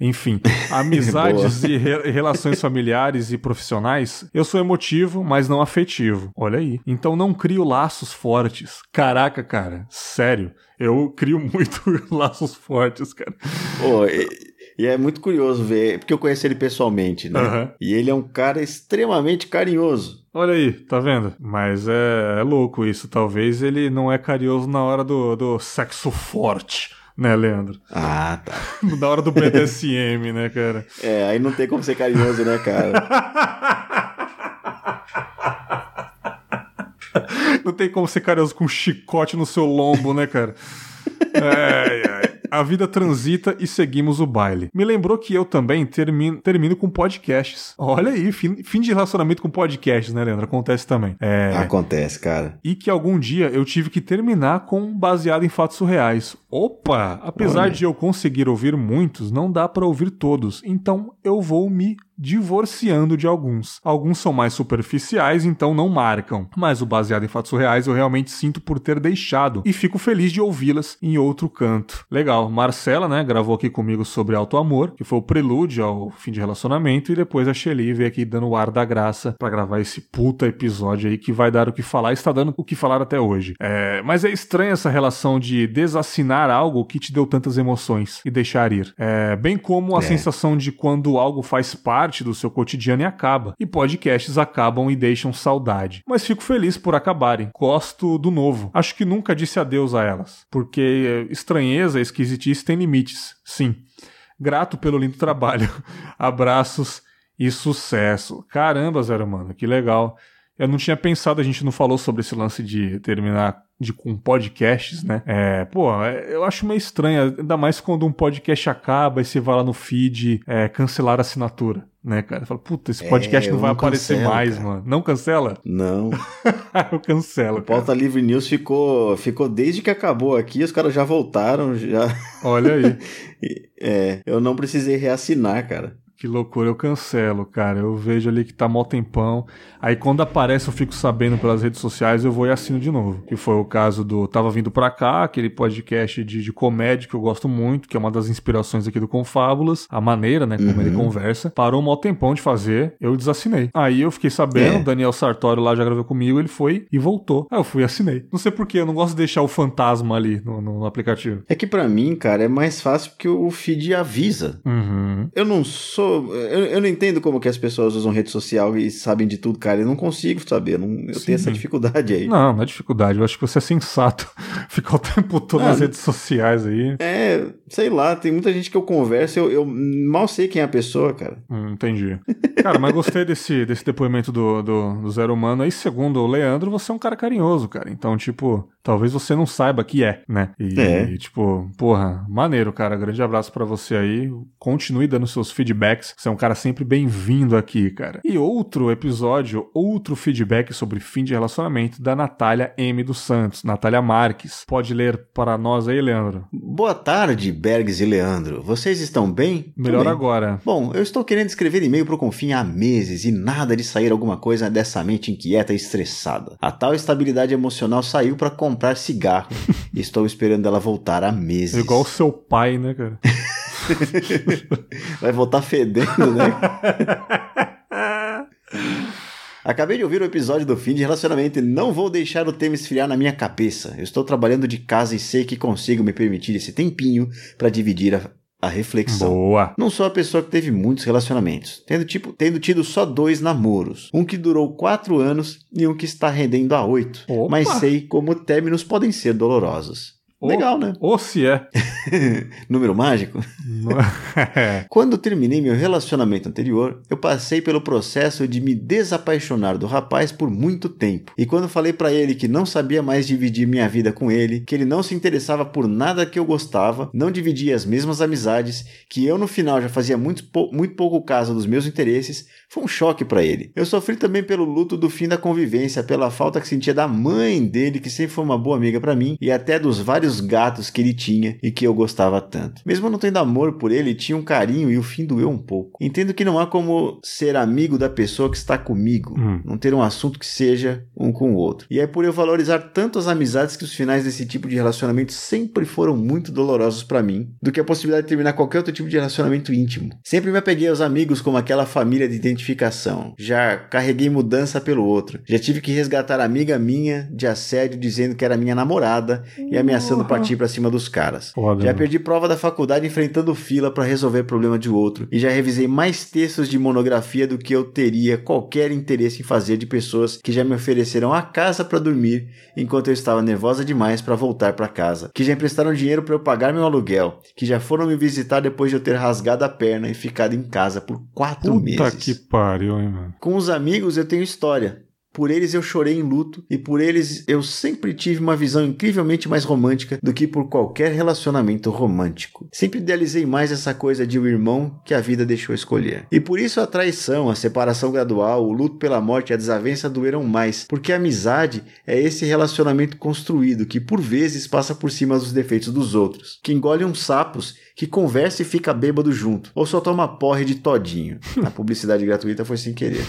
Enfim, (laughs) amizades e re relações familiares e profissionais. Eu sou emotivo, mas não afetivo. Olha aí. Então não crio laços fortes. Caraca, cara, sério. Eu crio (laughs) muito laços fortes, cara. Pô, e é muito curioso ver, porque eu conheço ele pessoalmente, né? Uhum. E ele é um cara extremamente carinhoso. Olha aí, tá vendo? Mas é, é louco isso. Talvez ele não é carinhoso na hora do, do sexo forte né, Leandro? Ah, tá. (laughs) Na hora do BDSM, (laughs) né, cara? É, aí não tem como ser carinhoso, né, cara? (laughs) não tem como ser carinhoso com um chicote no seu lombo, né, cara? Ai, ai. A vida transita e seguimos o baile. Me lembrou que eu também termino, termino com podcasts. Olha aí, fim, fim de relacionamento com podcasts, né, Leandro? Acontece também. É... Acontece, cara. E que algum dia eu tive que terminar com baseado em fatos surreais. Opa! Apesar Olha. de eu conseguir ouvir muitos, não dá para ouvir todos. Então eu vou me divorciando de alguns. Alguns são mais superficiais, então não marcam, mas o baseado em fatos reais eu realmente sinto por ter deixado e fico feliz de ouvi-las em outro canto. Legal, Marcela, né, gravou aqui comigo sobre Alto Amor, que foi o prelúdio ao fim de relacionamento, e depois a Shelly veio aqui dando o ar da graça para gravar esse puta episódio aí que vai dar o que falar e está dando o que falar até hoje. É, mas é estranha essa relação de desassinar algo que te deu tantas emoções e deixar ir. É, bem como a é. sensação de quando algo faz parte parte do seu cotidiano e acaba. E podcasts acabam e deixam saudade. Mas fico feliz por acabarem. Gosto do novo. Acho que nunca disse adeus a elas. Porque estranheza e esquisitice têm limites. Sim. Grato pelo lindo trabalho. (laughs) Abraços e sucesso. Caramba, Zero Mano, que legal. Eu não tinha pensado, a gente não falou sobre esse lance de terminar de, com podcasts, né? É, pô, é, eu acho meio estranho, ainda mais quando um podcast acaba e você vai lá no feed é, cancelar a assinatura, né, cara? Fala, puta, esse podcast é, não vai não aparecer cancelo, mais, cara. mano. Não cancela? Não. (laughs) eu cancelo. O Pauta Livre News ficou, ficou desde que acabou aqui, os caras já voltaram, já. Olha aí. (laughs) é, eu não precisei reassinar, cara. Que loucura, eu cancelo, cara. Eu vejo ali que tá mó tempão. Aí quando aparece, eu fico sabendo pelas redes sociais, eu vou e assino de novo. Que foi o caso do Tava Vindo Pra Cá, aquele podcast de, de comédia que eu gosto muito, que é uma das inspirações aqui do Confábulas. A maneira, né, como uhum. ele conversa. Parou um mó tempão de fazer, eu desassinei. Aí eu fiquei sabendo, é. Daniel Sartório lá já gravou comigo, ele foi e voltou. Aí eu fui e assinei. Não sei porquê, eu não gosto de deixar o fantasma ali no, no aplicativo. É que para mim, cara, é mais fácil porque o feed avisa. Uhum. Eu não sou eu, eu não entendo como que as pessoas usam rede social e sabem de tudo, cara. Eu não consigo saber. Eu, não, eu tenho essa dificuldade aí. Não, não é dificuldade. Eu acho que você é sensato. (laughs) Ficar o tempo todo nas redes sociais aí. É, sei lá. Tem muita gente que eu converso. Eu, eu mal sei quem é a pessoa, cara. Hum, entendi. Cara, mas gostei desse, desse depoimento do, do, do Zero Humano. Aí, segundo o Leandro, você é um cara carinhoso, cara. Então, tipo, talvez você não saiba que é, né? E, é. e tipo, porra, maneiro, cara. Grande abraço para você aí. Continue dando seus feedbacks feedbacks. Você é um cara sempre bem-vindo aqui, cara. E outro episódio, outro feedback sobre fim de relacionamento da Natália M. dos Santos, Natália Marques. Pode ler para nós aí, Leandro? Boa tarde, Bergs e Leandro. Vocês estão bem? Melhor agora. Bom, eu estou querendo escrever e-mail pro Confim há meses e nada de sair alguma coisa dessa mente inquieta e estressada. A tal estabilidade emocional saiu para comprar cigarro (laughs) estou esperando ela voltar há meses. Igual o seu pai, né, cara? (laughs) Vai voltar fedendo, né? (laughs) Acabei de ouvir o episódio do fim de relacionamento e não vou deixar o tema esfriar na minha cabeça. Eu estou trabalhando de casa e sei que consigo me permitir esse tempinho para dividir a, a reflexão. Boa. Não sou a pessoa que teve muitos relacionamentos, tendo, tipo, tendo tido só dois namoros. Um que durou quatro anos e um que está rendendo a oito. Opa. Mas sei como términos podem ser dolorosos. Legal, né? Ou se é. (laughs) Número mágico? É. (laughs) Quando terminei meu relacionamento anterior, eu passei pelo processo de me desapaixonar do rapaz por muito tempo. E quando falei pra ele que não sabia mais dividir minha vida com ele, que ele não se interessava por nada que eu gostava, não dividia as mesmas amizades, que eu no final já fazia muito, pou- muito pouco caso dos meus interesses, foi um choque pra ele. Eu sofri também pelo luto do fim da convivência, pela falta que sentia da mãe dele, que sempre foi uma boa amiga pra mim, e até dos vários gatos que ele tinha e que eu gostava tanto. Mesmo não tendo amor por ele, tinha um carinho e o fim doeu um pouco. Entendo que não há como ser amigo da pessoa que está comigo, Hum. não ter um assunto que seja um com o outro. E é por eu valorizar tanto as amizades que os finais desse tipo de relacionamento sempre foram muito dolorosos pra mim, do que a possibilidade de terminar qualquer outro tipo de relacionamento íntimo. Sempre me apeguei aos amigos como aquela família de identificação. Já carreguei mudança pelo outro. Já tive que resgatar amiga minha de assédio dizendo que era minha namorada e ameaçando partir pra cima dos caras. Foda, Já perdi prova da faculdade enfrentando fila pra resolver problema de outro e já revisei mais textos de monografia do que eu teria qualquer interesse em fazer de pessoas que já me ofereceram a casa pra dormir enquanto eu estava nervosa demais pra voltar pra casa, que já emprestaram dinheiro pra eu pagar meu aluguel, que já foram me visitar depois de eu ter rasgado a perna e ficado em casa por quatro Puta meses. que pariu, hein, mano. Com os amigos eu tenho história. Por eles eu chorei em luto e por eles eu sempre tive uma visão incrivelmente mais romântica do que por qualquer relacionamento romântico. Sempre idealizei mais essa coisa de o irmão que a vida deixou escolher. E por isso a traição, a separação gradual, o luto pela morte e a desavença doeram mais, porque a amizade é esse relacionamento construído que por vezes passa por cima dos defeitos dos outros, que engole uns sapos que conversa e fica bêbado junto, ou só toma porre de todinho. (laughs) A publicidade gratuita foi sem querer.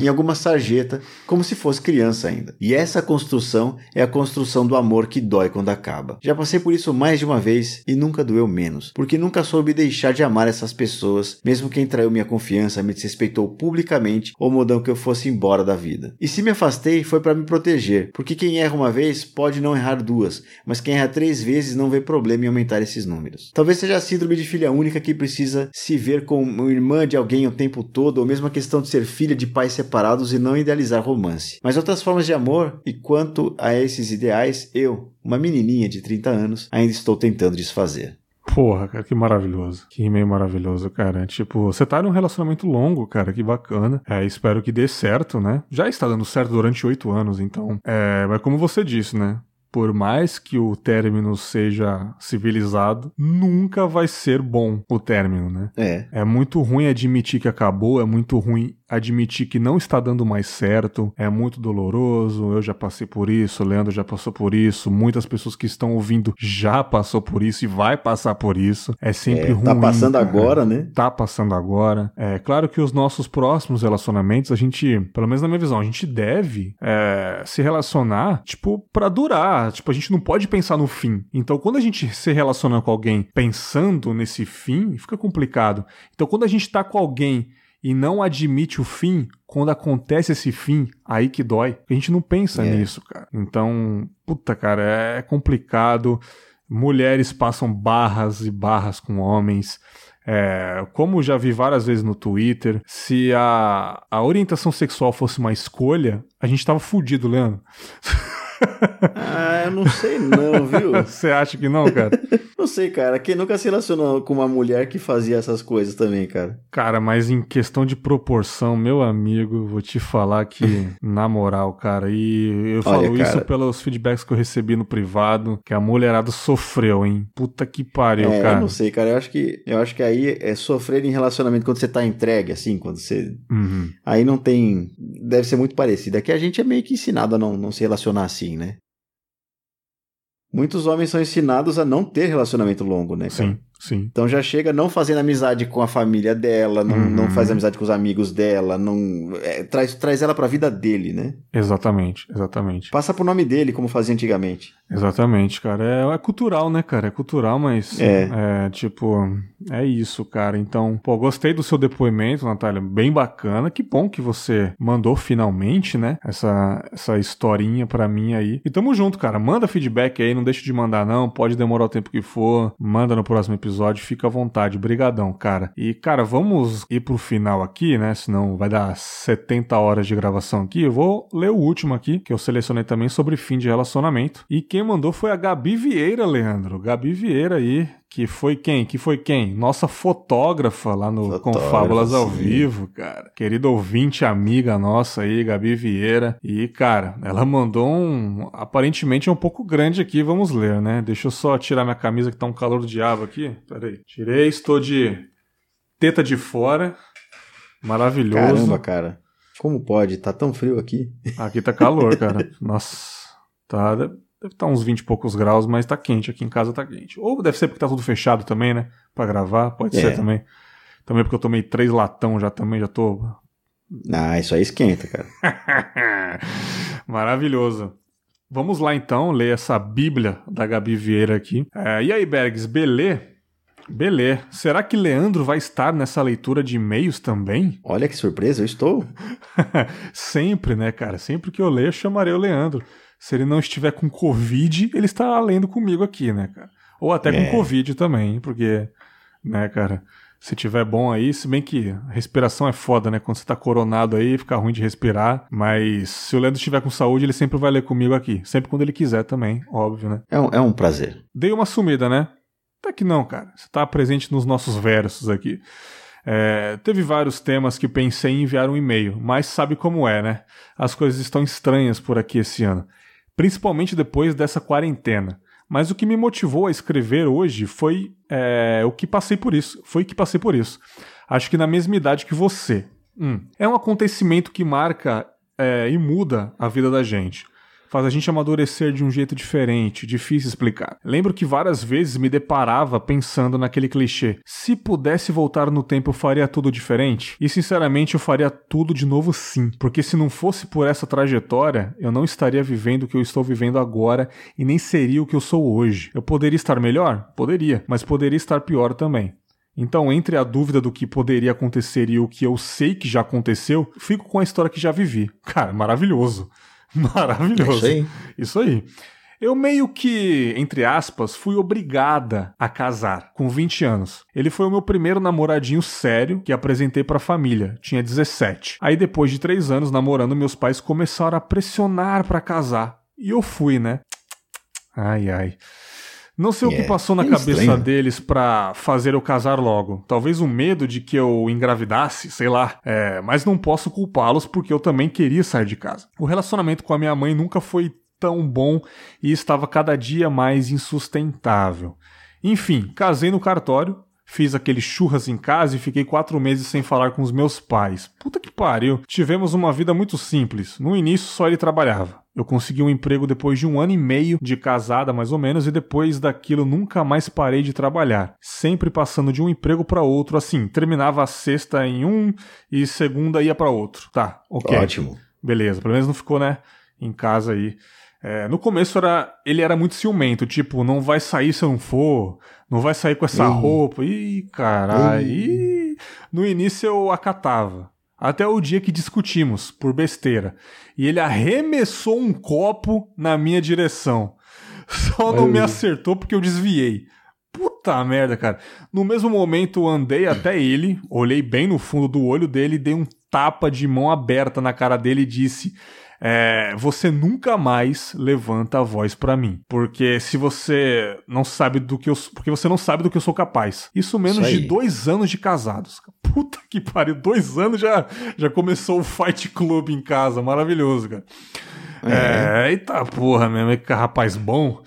em alguma sarjeta, como se fosse criança ainda. E essa construção é a construção do amor que dói quando acaba. Já passei por isso mais de uma vez e nunca doeu menos, porque nunca soube deixar de amar essas pessoas, mesmo quem traiu minha confiança, me desrespeitou publicamente ou mandou que eu fosse embora da vida. E se me afastei foi para me proteger, porque quem erra uma vez pode não errar duas, mas quem erra três vezes não vê problema em aumentar esses números. Talvez seja síndrome de filha única que precisa se ver como irmã de alguém o tempo todo, ou mesmo a questão de ser filha de pais separados e não idealizar romance. Mas outras formas de amor, e quanto a esses ideais, eu, uma menininha de 30 anos, ainda estou tentando desfazer. Porra, cara, que maravilhoso. Que e-mail maravilhoso, cara. Tipo, você tá num relacionamento longo, cara, que bacana. É, espero que dê certo, né? Já está dando certo durante oito anos, então. É, mas como você disse, né? Por mais que o término seja civilizado, nunca vai ser bom o término, né? É. É muito ruim admitir que acabou, é muito ruim admitir que não está dando mais certo, é muito doloroso. Eu já passei por isso, o Leandro já passou por isso, muitas pessoas que estão ouvindo já passou por isso e vai passar por isso. É sempre É, ruim. tá passando cara. agora, né? Tá passando agora. É claro que os nossos próximos relacionamentos, a gente, pelo menos na minha visão, a gente deve é, se relacionar, tipo, pra durar. Tipo, a gente não pode pensar no fim. Então, quando a gente se relaciona com alguém pensando nesse fim, fica complicado. Então, quando a gente tá com alguém e não admite o fim, quando acontece esse fim, aí que dói. A gente não pensa É. nisso, cara. Então, puta, cara, é complicado. Mulheres passam barras e barras com homens. É, como já vi várias vezes no Twitter, se a, a orientação sexual fosse uma escolha, a gente tava fudido, Leandro. (laughs) ah, eu não sei não, viu? (laughs) Você acha que não, cara? (laughs) não sei, cara. Quem nunca se relacionou com uma mulher que fazia essas coisas também, cara? Cara, mas em questão de proporção, meu amigo, vou te falar que, (laughs) na moral, cara, e eu falo Olha, isso pelos feedbacks que eu recebi no privado, que a mulherada sofreu, hein? Puta que pariu, é, cara. Eu não sei, cara. Eu acho que eu acho que aí é sofrer em relacionamento quando você tá entregue, assim, quando você. Uhum. Aí não tem. Deve ser muito parecido. É que a gente é meio que ensinado a não, não se relacionar assim, né? Muitos homens são ensinados a não ter relacionamento longo, né? Cara? Sim. Sim. Então já chega não fazendo amizade com a família dela, não, uhum. não faz amizade com os amigos dela, não é, traz, traz ela pra vida dele, né? Exatamente, exatamente. Passa pro nome dele, como fazia antigamente. Exatamente, cara. É, é cultural, né, cara? É cultural, mas é. é tipo, é isso, cara. Então, pô, gostei do seu depoimento, Natália. Bem bacana. Que bom que você mandou finalmente, né? Essa, essa historinha pra mim aí. E tamo junto, cara. Manda feedback aí, não deixa de mandar, não. Pode demorar o tempo que for. Manda no próximo episódio episódio, fica à vontade. Brigadão, cara. E, cara, vamos ir pro final aqui, né? Senão vai dar 70 horas de gravação aqui. Eu vou ler o último aqui, que eu selecionei também sobre fim de relacionamento. E quem mandou foi a Gabi Vieira, Leandro. Gabi Vieira aí, que foi quem? Que foi quem? Nossa fotógrafa lá no Confábulas ao Vivo, cara. Querida ouvinte, amiga nossa aí, Gabi Vieira. E, cara, ela mandou um. Aparentemente é um pouco grande aqui, vamos ler, né? Deixa eu só tirar minha camisa que tá um calor do diabo aqui. Pera aí. Tirei, estou de teta de fora. Maravilhoso. Caramba, cara. Como pode? Tá tão frio aqui. Aqui tá calor, cara. (laughs) Nossa. Tá. Deve estar tá uns 20 e poucos graus, mas tá quente. Aqui em casa tá quente. Ou deve ser porque tá tudo fechado também, né? Pra gravar. Pode é. ser também. Também porque eu tomei três latão já também, já tô. Ah, isso aí esquenta, cara. (laughs) Maravilhoso. Vamos lá então, ler essa Bíblia da Gabi Vieira aqui. É, e aí, Bergs, belê? Belê. Será que Leandro vai estar nessa leitura de e-mails também? (laughs) Olha que surpresa, eu estou. Sempre, né, cara? Sempre que eu ler, eu chamarei o Leandro se ele não estiver com Covid, ele estará lendo comigo aqui, né, cara? Ou até é. com Covid também, porque, né, cara, se tiver bom aí, se bem que respiração é foda, né? Quando você tá coronado aí, fica ruim de respirar. Mas se o Leandro estiver com saúde, ele sempre vai ler comigo aqui. Sempre quando ele quiser também, óbvio, né? É um, é um prazer. Dei uma sumida, né? Até que não, cara. Você tá presente nos nossos versos aqui. É, teve vários temas que pensei em enviar um e-mail, mas sabe como é, né? As coisas estão estranhas por aqui esse ano principalmente depois dessa quarentena. Mas o que me motivou a escrever hoje foi é, o que passei por isso. Foi que passei por isso. Acho que na mesma idade que você. Hum. É um acontecimento que marca é, e muda a vida da gente faz a gente amadurecer de um jeito diferente, difícil explicar. Lembro que várias vezes me deparava pensando naquele clichê: se pudesse voltar no tempo, eu faria tudo diferente? E sinceramente, eu faria tudo de novo sim, porque se não fosse por essa trajetória, eu não estaria vivendo o que eu estou vivendo agora e nem seria o que eu sou hoje. Eu poderia estar melhor? Poderia, mas poderia estar pior também. Então, entre a dúvida do que poderia acontecer e o que eu sei que já aconteceu, fico com a história que já vivi. Cara, maravilhoso. (laughs) Maravilhoso. Isso aí. Isso aí. Eu meio que, entre aspas, fui obrigada a casar com 20 anos. Ele foi o meu primeiro namoradinho sério que apresentei pra família. Tinha 17. Aí depois de 3 anos namorando, meus pais começaram a pressionar para casar. E eu fui, né? Ai, ai. Não sei yeah. o que passou na é cabeça estranho. deles para fazer eu casar logo. Talvez o um medo de que eu engravidasse, sei lá. É, mas não posso culpá-los porque eu também queria sair de casa. O relacionamento com a minha mãe nunca foi tão bom e estava cada dia mais insustentável. Enfim, casei no cartório, fiz aquele churras em casa e fiquei quatro meses sem falar com os meus pais. Puta que pariu. Tivemos uma vida muito simples. No início só ele trabalhava. Eu consegui um emprego depois de um ano e meio de casada, mais ou menos, e depois daquilo nunca mais parei de trabalhar. Sempre passando de um emprego para outro, assim, terminava a sexta em um e segunda ia para outro. Tá, ok. Ótimo. Beleza, pelo menos não ficou, né, em casa aí. É, no começo era, ele era muito ciumento, tipo, não vai sair se eu não for, não vai sair com essa uhum. roupa. Ih, caralho. Uhum. No início eu acatava. Até o dia que discutimos, por besteira. E ele arremessou um copo na minha direção. (laughs) Só não me acertou porque eu desviei. Puta merda, cara. No mesmo momento, andei até ele, olhei bem no fundo do olho dele, dei um tapa de mão aberta na cara dele e disse: é, você nunca mais levanta a voz para mim. Porque se você não sabe do que eu. Porque você não sabe do que eu sou capaz. Isso menos Isso de dois anos de casados. Puta que pariu, dois anos já, já começou o Fight Club em casa. Maravilhoso, cara. É, é eita porra mesmo, que rapaz bom.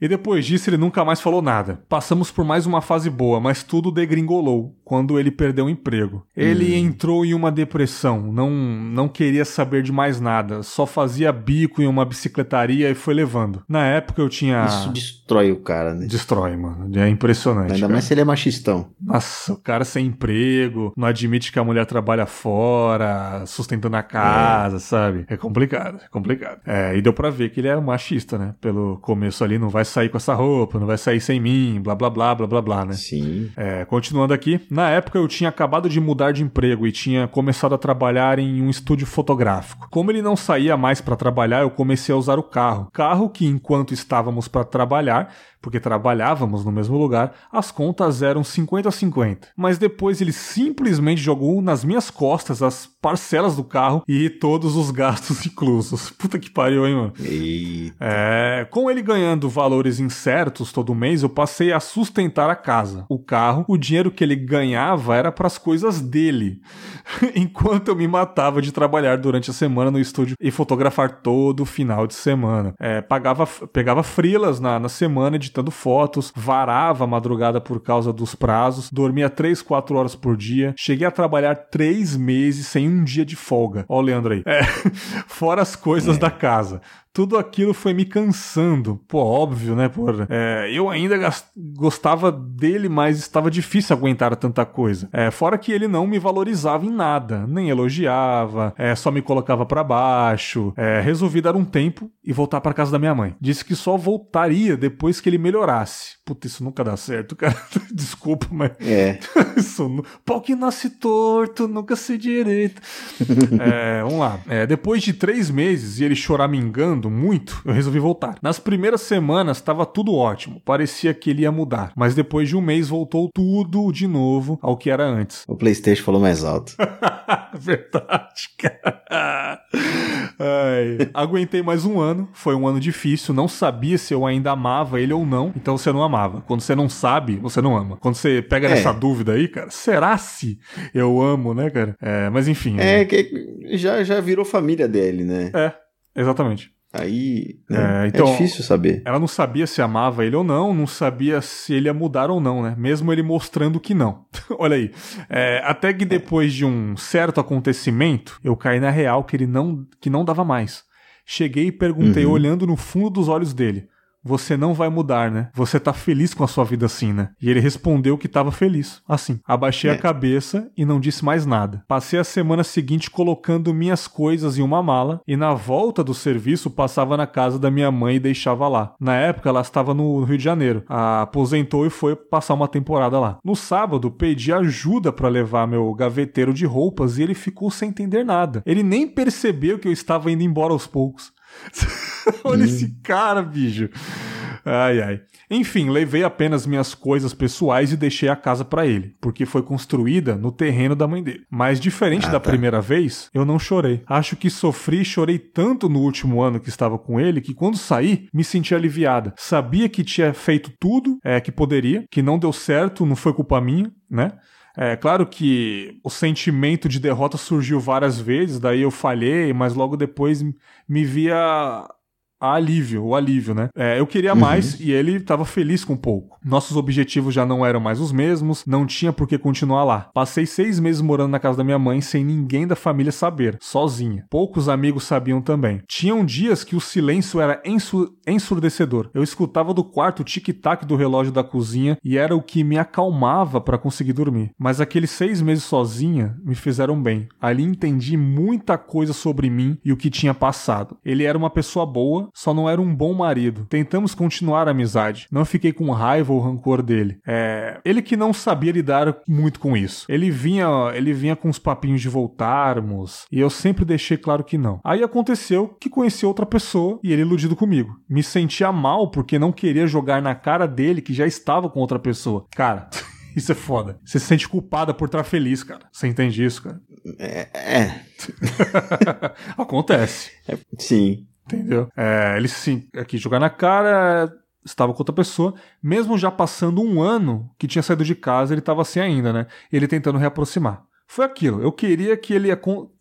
E depois disso ele nunca mais falou nada. Passamos por mais uma fase boa, mas tudo degringolou quando ele perdeu o emprego. Ele hum. entrou em uma depressão, não, não queria saber de mais nada, só fazia bico em uma bicicletaria e foi levando. Na época eu tinha. Isso destrói o cara, né? Destrói, mano. É impressionante. Ainda cara. mais se ele é machistão. Nossa, o cara sem emprego, não admite que a mulher trabalha fora, sustentando a casa, é. sabe? É complicado, é complicado. É, e deu pra ver que ele é machista, né? Pelo começo ali, não vai sair com essa roupa, não vai sair sem mim, blá blá blá blá blá blá, né? Sim. É, continuando aqui, na época eu tinha acabado de mudar de emprego e tinha começado a trabalhar em um estúdio fotográfico. Como ele não saía mais para trabalhar, eu comecei a usar o carro. Carro que enquanto estávamos para trabalhar, porque trabalhávamos no mesmo lugar, as contas eram 50 a 50. Mas depois ele simplesmente jogou nas minhas costas as parcelas do carro e todos os gastos (laughs) inclusos. Puta que pariu, hein, mano? Eita. É, com ele ganhando valores incertos todo mês, eu passei a sustentar a casa, o carro, o dinheiro que ele ganhava era para as coisas dele, (laughs) enquanto eu me matava de trabalhar durante a semana no estúdio e fotografar todo final de semana. É, pagava, pegava frilas na, na semana de editando fotos, varava a madrugada por causa dos prazos, dormia 3, 4 horas por dia, cheguei a trabalhar 3 meses sem um dia de folga. Ó o Leandro aí. É, (laughs) fora as coisas é. da casa tudo aquilo foi me cansando. Pô, óbvio, né? Por, é, eu ainda gostava dele, mas estava difícil aguentar tanta coisa. É, fora que ele não me valorizava em nada, nem elogiava, é, só me colocava para baixo. É, resolvi dar um tempo e voltar para casa da minha mãe. Disse que só voltaria depois que ele melhorasse. Puta, isso nunca dá certo, cara. (laughs) Desculpa, mas. É. (laughs) isso, pau que nasce torto, nunca se direito. (laughs) é, vamos lá. É, depois de três meses e ele engano muito, eu resolvi voltar. Nas primeiras semanas estava tudo ótimo, parecia que ele ia mudar, mas depois de um mês voltou tudo de novo ao que era antes. O PlayStation falou mais alto. Verdade, cara. Ai. Aguentei mais um ano, foi um ano difícil, não sabia se eu ainda amava ele ou não, então você não amava. Quando você não sabe, você não ama. Quando você pega é. nessa dúvida aí, cara, será se eu amo, né, cara? É, mas enfim. É, né? que já, já virou família dele, né? É, exatamente. Aí né? é, então, é difícil saber. Ela não sabia se amava ele ou não, não sabia se ele ia mudar ou não, né? Mesmo ele mostrando que não. (laughs) Olha aí. É, até que depois de um certo acontecimento, eu caí na real que ele não, que não dava mais. Cheguei e perguntei, uhum. olhando no fundo dos olhos dele: você não vai mudar, né? Você tá feliz com a sua vida assim, né? E ele respondeu que tava feliz, assim. Abaixei é. a cabeça e não disse mais nada. Passei a semana seguinte colocando minhas coisas em uma mala e na volta do serviço passava na casa da minha mãe e deixava lá. Na época ela estava no Rio de Janeiro. A aposentou e foi passar uma temporada lá. No sábado pedi ajuda para levar meu gaveteiro de roupas e ele ficou sem entender nada. Ele nem percebeu que eu estava indo embora aos poucos. (laughs) Olha esse cara, bicho. Ai, ai. Enfim, levei apenas minhas coisas pessoais e deixei a casa para ele, porque foi construída no terreno da mãe dele. Mas diferente ah, da tá. primeira vez, eu não chorei. Acho que sofri e chorei tanto no último ano que estava com ele que quando saí, me senti aliviada. Sabia que tinha feito tudo é, que poderia, que não deu certo, não foi culpa minha, né? É claro que o sentimento de derrota surgiu várias vezes, daí eu falhei, mas logo depois me via a alívio, o alívio, né? É, eu queria uhum. mais e ele estava feliz com pouco. Nossos objetivos já não eram mais os mesmos, não tinha por que continuar lá. Passei seis meses morando na casa da minha mãe sem ninguém da família saber, sozinha. Poucos amigos sabiam também. Tinham dias que o silêncio era ensurdecedor. Eu escutava do quarto o tic-tac do relógio da cozinha e era o que me acalmava para conseguir dormir. Mas aqueles seis meses sozinha me fizeram bem. Ali entendi muita coisa sobre mim e o que tinha passado. Ele era uma pessoa boa, só não era um bom marido. Tentamos continuar a amizade. Não fiquei com raiva ou rancor dele. É, ele que não sabia lidar muito com isso. Ele vinha, ele vinha com os papinhos de voltarmos e eu sempre deixei claro que não. Aí aconteceu que conheci outra pessoa e ele iludido comigo. Me sentia mal porque não queria jogar na cara dele que já estava com outra pessoa. Cara, (laughs) Isso é foda. Você se sente culpada por estar feliz, cara. Você entende isso, cara? É. é. (laughs) Acontece. É, sim. Entendeu? É, ele sim, aqui jogar na cara, estava com outra pessoa, mesmo já passando um ano que tinha saído de casa, ele estava assim ainda, né? Ele tentando reaproximar. Foi aquilo. Eu queria que ele,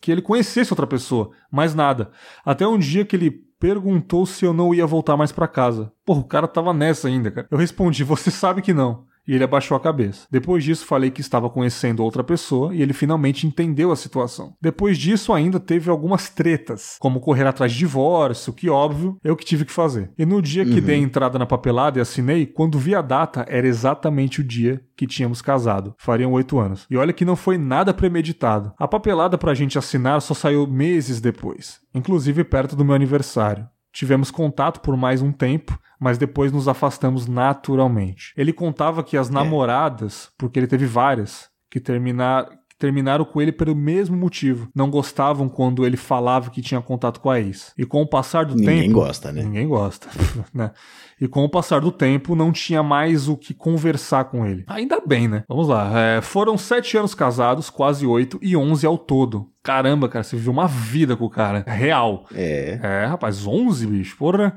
que ele conhecesse outra pessoa, mais nada. Até um dia que ele perguntou se eu não ia voltar mais para casa. Pô, o cara tava nessa ainda, cara. Eu respondi: "Você sabe que não" e ele abaixou a cabeça. Depois disso, falei que estava conhecendo outra pessoa e ele finalmente entendeu a situação. Depois disso, ainda teve algumas tretas, como correr atrás de divórcio, que óbvio, eu que tive que fazer. E no dia que uhum. dei entrada na papelada e assinei, quando vi a data, era exatamente o dia que tínhamos casado. Fariam oito anos. E olha que não foi nada premeditado. A papelada pra gente assinar só saiu meses depois, inclusive perto do meu aniversário. Tivemos contato por mais um tempo, mas depois nos afastamos naturalmente. Ele contava que as é. namoradas, porque ele teve várias, que terminar, terminaram com ele pelo mesmo motivo. Não gostavam quando ele falava que tinha contato com a ex. E com o passar do ninguém tempo. Ninguém gosta, né? Ninguém gosta. (laughs) né? E com o passar do tempo, não tinha mais o que conversar com ele. Ainda bem, né? Vamos lá. É, foram sete anos casados, quase oito, e onze ao todo. Caramba, cara, você viveu uma vida com o cara. Real. É. É, rapaz, onze, bicho. Porra.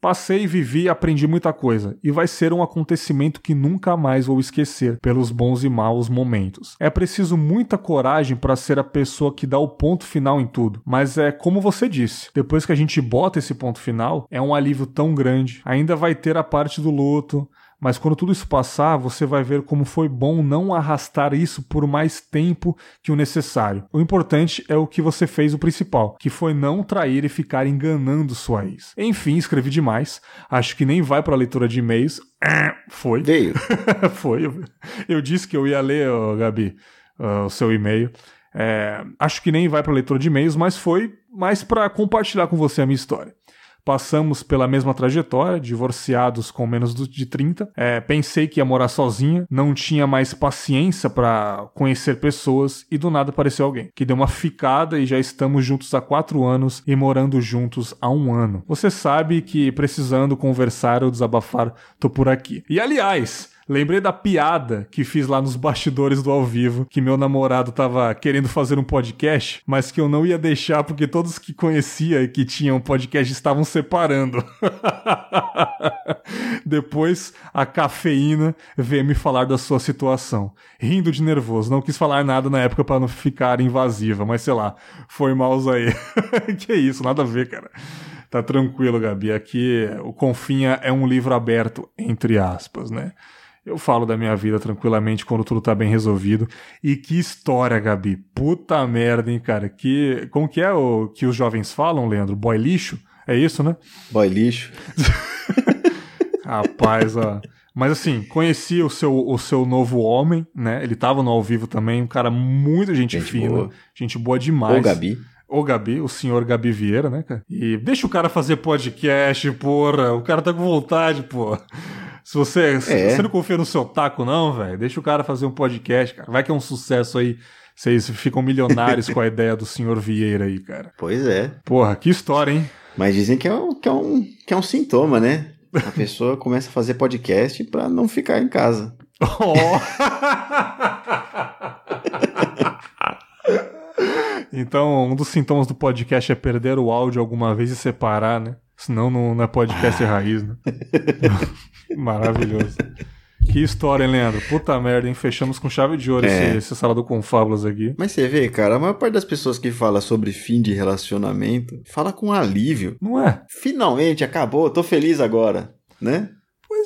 Passei, vivi e aprendi muita coisa, e vai ser um acontecimento que nunca mais vou esquecer pelos bons e maus momentos. É preciso muita coragem para ser a pessoa que dá o ponto final em tudo, mas é como você disse, depois que a gente bota esse ponto final, é um alívio tão grande. Ainda vai ter a parte do luto, mas quando tudo isso passar, você vai ver como foi bom não arrastar isso por mais tempo que o necessário. O importante é o que você fez o principal, que foi não trair e ficar enganando sua ex. Enfim, escrevi demais. Acho que nem vai para a leitura de e-mails. Foi. Veio. (laughs) foi. Eu disse que eu ia ler, oh, Gabi, o seu e-mail. É, acho que nem vai para a leitura de e-mails, mas foi mais para compartilhar com você a minha história passamos pela mesma trajetória, divorciados com menos de 30. É, pensei que ia morar sozinha, não tinha mais paciência para conhecer pessoas e do nada apareceu alguém que deu uma ficada e já estamos juntos há quatro anos e morando juntos há um ano. Você sabe que precisando conversar ou desabafar, tô por aqui. E aliás, Lembrei da piada que fiz lá nos bastidores do ao vivo, que meu namorado tava querendo fazer um podcast, mas que eu não ia deixar porque todos que conhecia e que tinham podcast estavam separando. (laughs) Depois a cafeína veio me falar da sua situação. Rindo de nervoso, não quis falar nada na época para não ficar invasiva, mas sei lá, foi mouse aí. (laughs) que isso, nada a ver, cara. Tá tranquilo, Gabi. Aqui o Confinha é um livro aberto, entre aspas, né? Eu falo da minha vida tranquilamente quando tudo tá bem resolvido. E que história, Gabi. Puta merda, hein, cara. Que, como que é o que os jovens falam, Leandro? Boy lixo? É isso, né? Boy lixo. (laughs) Rapaz, ó. Mas assim, conheci o seu, o seu novo homem, né? Ele tava no ao vivo também, um cara muito gente, gente fina, boa. gente boa demais. O Gabi. O Gabi, o senhor Gabi Vieira, né, cara? E deixa o cara fazer podcast, porra. O cara tá com vontade, porra. Se você, se é. você não confia no seu taco, não, velho, deixa o cara fazer um podcast, cara. Vai que é um sucesso aí. Vocês ficam milionários (laughs) com a ideia do senhor Vieira aí, cara. Pois é. Porra, que história, hein? Mas dizem que é um, que é um, que é um sintoma, né? A (laughs) pessoa começa a fazer podcast pra não ficar em casa. Oh. (laughs) então, um dos sintomas do podcast é perder o áudio alguma vez e separar, né? Senão não, não é podcast (laughs) raiz, né? (laughs) Maravilhoso. Que história, hein, Leandro? Puta merda, hein? Fechamos com chave de ouro é. esse, esse salado com fábulas aqui. Mas você vê, cara, a maior parte das pessoas que fala sobre fim de relacionamento fala com alívio. Não é? Finalmente acabou, tô feliz agora, né?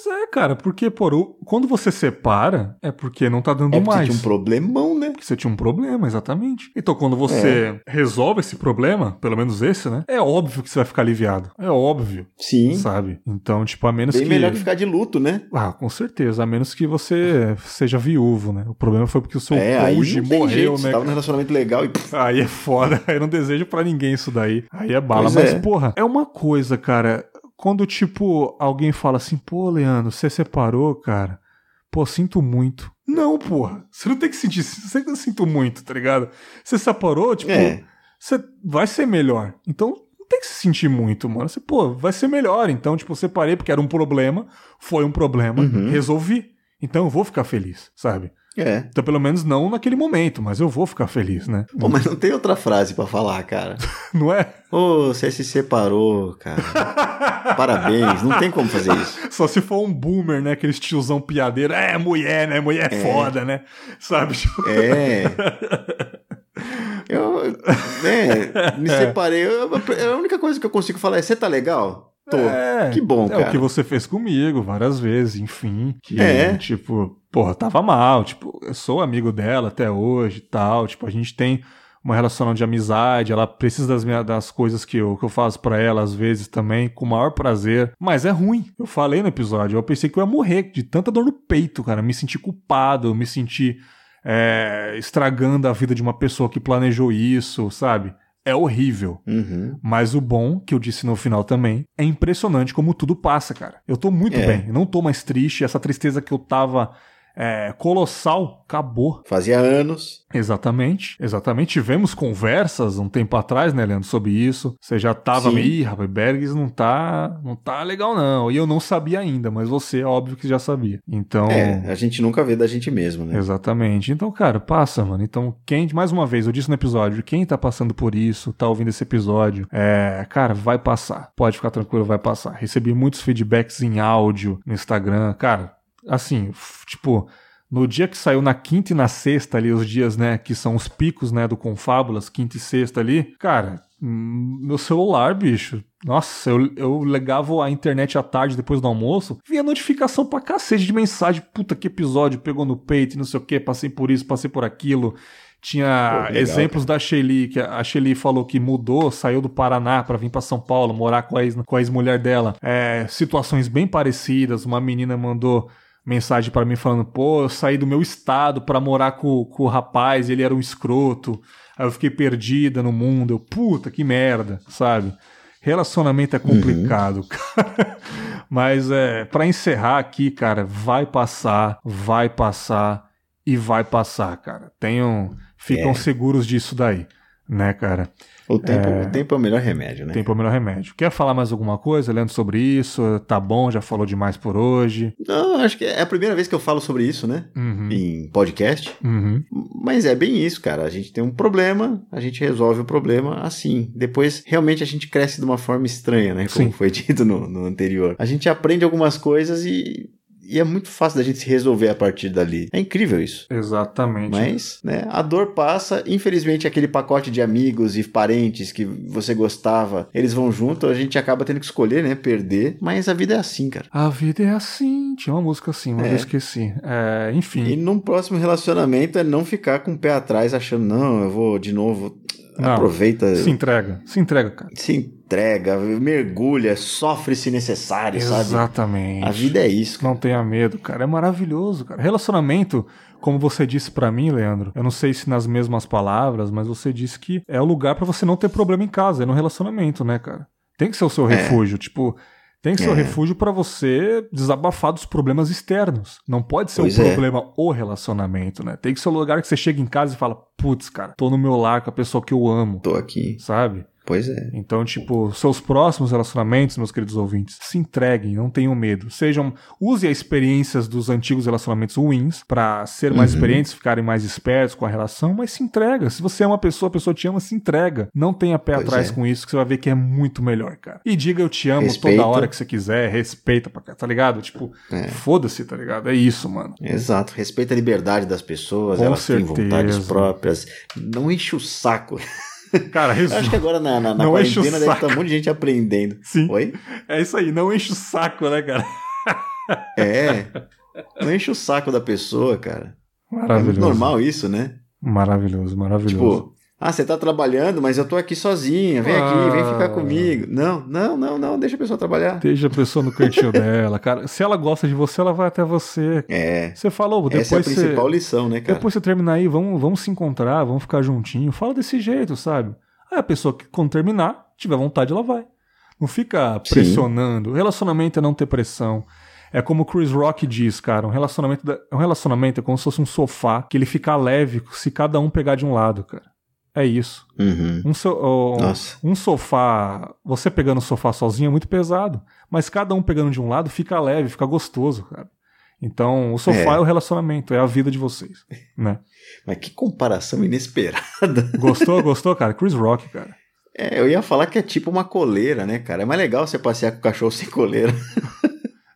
Pois é, cara, porque, por quando você separa, é porque não tá dando é mais. Você tinha um problemão, né? Porque você tinha um problema, exatamente. Então, quando você é. resolve esse problema, pelo menos esse, né? É óbvio que você vai ficar aliviado. É óbvio. Sim. Sabe? Então, tipo, a menos Bem que. melhor que ficar de luto, né? Ah, com certeza. A menos que você seja viúvo, né? O problema foi porque o seu é, cônjuge morreu, jeito. né? Você tava num relacionamento legal e. (laughs) Aí é foda. (laughs) Aí não desejo para ninguém isso daí. Aí é bala. Pois Mas, é. porra, é uma coisa, cara quando, tipo, alguém fala assim, pô, Leandro, você separou, cara? Pô, sinto muito. Não, porra. Você não tem que sentir. Você não sinto muito, tá ligado? Você separou, tipo, é. você vai ser melhor. Então, não tem que se sentir muito, mano. Você, pô, vai ser melhor. Então, tipo, separei porque era um problema. Foi um problema. Uhum. Resolvi. Então eu vou ficar feliz, sabe? É. Então, pelo menos não naquele momento, mas eu vou ficar feliz, né? Pô, mas não tem outra frase para falar, cara. (laughs) não é? Ô, você se separou, cara. Parabéns, não tem como fazer isso. Só se for um boomer, né? Aquele tiozão piadeiro. É, mulher, né? Mulher é, é. foda, né? Sabe? É. Eu, né, me separei. Eu, a única coisa que eu consigo falar é: você tá legal? Tô. É, que bom, cara. É o que você fez comigo várias vezes, enfim. Que, é. Tipo, porra, tava mal. Tipo, eu sou amigo dela até hoje e tal. Tipo, a gente tem uma relação de amizade, ela precisa das, minhas, das coisas que eu, que eu faço para ela às vezes também, com o maior prazer. Mas é ruim. Eu falei no episódio, eu pensei que eu ia morrer de tanta dor no peito, cara. Me senti culpado, me senti é, estragando a vida de uma pessoa que planejou isso, sabe? É horrível. Uhum. Mas o bom, que eu disse no final também, é impressionante como tudo passa, cara. Eu tô muito é. bem, eu não tô mais triste. Essa tristeza que eu tava é, colossal acabou. Fazia anos. Exatamente, exatamente. Tivemos conversas um tempo atrás, né, Leandro, sobre isso. Você já tava meio, Ih, rapaz, Bergs não tá, não tá legal não. E eu não sabia ainda, mas você, óbvio que já sabia. Então... É, a gente nunca vê da gente mesmo, né? Exatamente. Então, cara, passa, mano. Então, quem, mais uma vez, eu disse no episódio, quem tá passando por isso, tá ouvindo esse episódio, é, cara, vai passar. Pode ficar tranquilo, vai passar. Recebi muitos feedbacks em áudio no Instagram. Cara, assim, tipo, no dia que saiu na quinta e na sexta ali, os dias, né, que são os picos, né, do Confábulas, quinta e sexta ali, cara, hum, meu celular, bicho, nossa, eu, eu legava a internet à tarde depois do almoço, via notificação pra cacete de mensagem, puta que episódio, pegou no peito, não sei o que, passei por isso, passei por aquilo. Tinha Pô, exemplos da Shelly, que a Shelly falou que mudou, saiu do Paraná para vir para São Paulo, morar com a ex-mulher ex dela. É, situações bem parecidas, uma menina mandou mensagem para mim falando: pô, eu saí do meu estado para morar com, com o rapaz, ele era um escroto, aí eu fiquei perdida no mundo. Eu, puta, que merda, sabe? Relacionamento é uhum. complicado, uhum. (laughs) cara. Mas é, para encerrar aqui, cara, vai passar, vai passar e vai passar, cara. Tenham, ficam é. seguros disso daí, né, cara? O tempo, é... o tempo é o melhor remédio, né? O tempo é o melhor remédio. Quer falar mais alguma coisa, Leandro, sobre isso? Tá bom, já falou demais por hoje. Não, acho que é a primeira vez que eu falo sobre isso, né? Uhum. Em podcast. Uhum. Mas é bem isso, cara. A gente tem um problema, a gente resolve o problema assim. Depois, realmente, a gente cresce de uma forma estranha, né? Como Sim. foi (laughs) dito no, no anterior. A gente aprende algumas coisas e e é muito fácil da gente se resolver a partir dali. É incrível isso. Exatamente. Mas, né, a dor passa. Infelizmente, aquele pacote de amigos e parentes que você gostava, eles vão junto, a gente acaba tendo que escolher, né, perder. Mas a vida é assim, cara. A vida é assim. Tinha uma música assim, mas é. eu esqueci. É, enfim. E num próximo relacionamento é não ficar com o pé atrás achando, não, eu vou de novo. Não, Aproveita. Se entrega. Se entrega, cara. Se entrega, mergulha, sofre se necessário, Exatamente. sabe? Exatamente. A vida é isso. Cara. Não tenha medo, cara. É maravilhoso, cara. Relacionamento, como você disse para mim, Leandro, eu não sei se nas mesmas palavras, mas você disse que é o lugar para você não ter problema em casa, é no relacionamento, né, cara? Tem que ser o seu é. refúgio. Tipo, tem que ser é. o refúgio para você desabafar dos problemas externos. Não pode ser o um é. problema o relacionamento, né? Tem que ser o lugar que você chega em casa e fala: putz, cara, tô no meu lar com a pessoa que eu amo. Tô aqui. Sabe? Pois é. Então, tipo, seus próximos relacionamentos, meus queridos ouvintes, se entreguem, não tenham medo. Sejam, use as experiências dos antigos relacionamentos ruins para ser mais uhum. experientes, ficarem mais espertos com a relação, mas se entrega. Se você é uma pessoa, a pessoa te ama, se entrega. Não tenha pé pois atrás é. com isso, que você vai ver que é muito melhor, cara. E diga eu te amo respeita. toda hora que você quiser, respeita, tá ligado? Tipo, é. foda-se, tá ligado? É isso, mano. Exato. Respeita a liberdade das pessoas, com elas certeza. têm vontades próprias. Não enche o saco. (laughs) Cara, resumo. Acho que agora na, na, na não quarentena deve estar um monte de gente aprendendo. Sim. Oi? É isso aí, não enche o saco, né, cara? É. Não enche o saco da pessoa, cara. Maravilhoso. É muito normal isso, né? Maravilhoso, maravilhoso. Tipo, ah, você tá trabalhando, mas eu tô aqui sozinha. Vem ah. aqui, vem ficar comigo. Não, não, não, não. Deixa a pessoa trabalhar. Deixa a pessoa no cantinho (laughs) dela, cara. Se ela gosta de você, ela vai até você. É. Você falou, depois Essa é a principal você... lição, né, cara? Depois você terminar aí, vamos, vamos se encontrar, vamos ficar juntinho. Fala desse jeito, sabe? Aí a pessoa que, quando terminar, tiver vontade, ela vai. Não fica pressionando. Sim. Relacionamento é não ter pressão. É como o Chris Rock diz, cara, um relacionamento, um relacionamento é como se fosse um sofá que ele fica leve se cada um pegar de um lado, cara. É isso. Uhum. Um, so, um, um, sofá, você pegando o sofá sozinho é muito pesado, mas cada um pegando de um lado fica leve, fica gostoso, cara. Então, o sofá é, é o relacionamento, é a vida de vocês, (laughs) né? Mas que comparação inesperada. (laughs) Gostou, gostou, cara? Chris Rock, cara. É, eu ia falar que é tipo uma coleira, né, cara? É mais legal você passear com o cachorro sem coleira.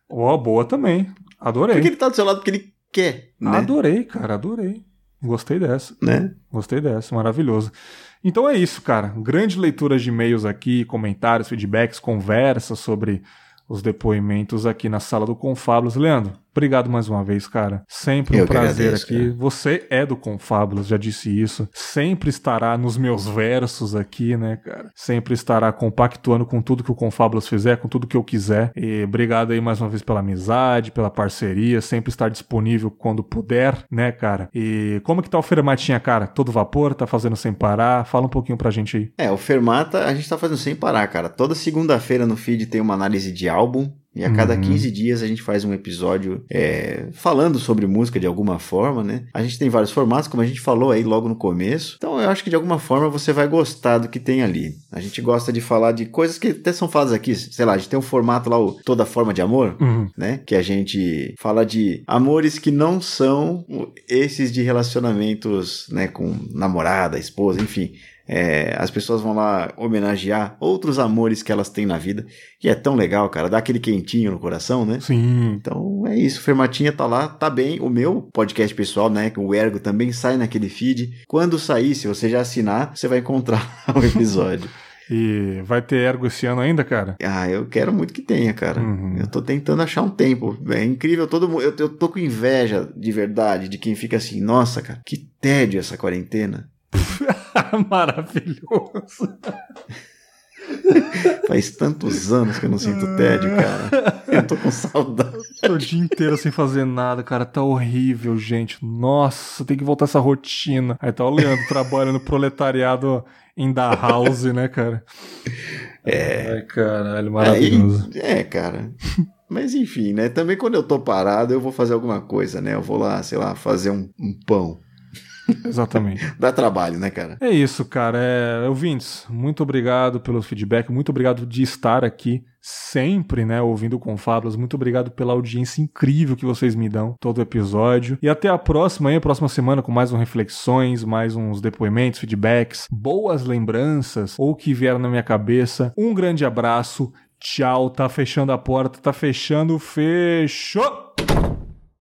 Ó, oh, boa também. Adorei. Porque ele tá do seu lado porque ele quer, né? Adorei, cara, adorei. Gostei dessa. Né? Gostei dessa, maravilhoso. Então é isso, cara. Grande leitura de e-mails aqui, comentários, feedbacks, conversas sobre os depoimentos aqui na sala do Confablos. Leandro, Obrigado mais uma vez, cara. Sempre um Eu prazer agradeço, aqui. Cara. Você é do Confábulos, já disse isso. Sempre estará nos meus versos aqui, né, cara? Sempre estará compactuando com tudo que o Confábulos fizer, com tudo que eu quiser. E obrigado aí mais uma vez pela amizade, pela parceria, sempre estar disponível quando puder, né, cara? E como que tá o Fermatinha, cara? Todo vapor, tá fazendo sem parar? Fala um pouquinho pra gente aí. É, o Fermata a gente tá fazendo sem parar, cara. Toda segunda-feira no feed tem uma análise de álbum e a cada uhum. 15 dias a gente faz um episódio é, falando sobre música de alguma forma, né? A gente tem vários formatos, como a gente falou aí logo no começo. Então eu acho que de alguma forma você vai gostar do que tem ali. A gente gosta de falar de coisas que até são faladas aqui. Sei lá, a gente tem um formato lá, o Toda Forma de Amor, uhum. né? Que a gente fala de amores que não são esses de relacionamentos, né? Com namorada, esposa, enfim é, as pessoas vão lá homenagear outros amores que elas têm na vida. E é tão legal, cara. Dá aquele quentinho no coração, né? Sim. Então é isso. Fermatinha tá lá, tá bem. O meu podcast pessoal, né? O Ergo também sai naquele feed. Quando sair, se você já assinar, você vai encontrar (laughs) o episódio. E vai ter ergo esse ano ainda, cara? Ah, eu quero muito que tenha, cara. Uhum. Eu tô tentando achar um tempo. É incrível, todo mundo. Eu, eu tô com inveja de verdade de quem fica assim, nossa, cara, que tédio essa quarentena. (laughs) (laughs) Maravilhoso. Faz tantos anos que eu não sinto tédio, cara. Eu tô com saudade. (laughs) O dia inteiro sem fazer nada, cara. Tá horrível, gente. Nossa, tem que voltar essa rotina. Aí tá o Leandro trabalhando proletariado em da house, né, cara? É. Ai, caralho, maravilhoso. Aí, é, cara. Mas enfim, né? Também quando eu tô parado, eu vou fazer alguma coisa, né? Eu vou lá, sei lá, fazer um, um pão. Exatamente. (laughs) Dá trabalho, né, cara? É isso, cara. É, ouvintes, muito obrigado pelo feedback, muito obrigado de estar aqui sempre, né, ouvindo Confablas. Muito obrigado pela audiência incrível que vocês me dão todo episódio. E até a próxima aí, a próxima semana com mais um reflexões, mais uns depoimentos, feedbacks, boas lembranças ou que vieram na minha cabeça. Um grande abraço. Tchau, tá fechando a porta, tá fechando, fechou.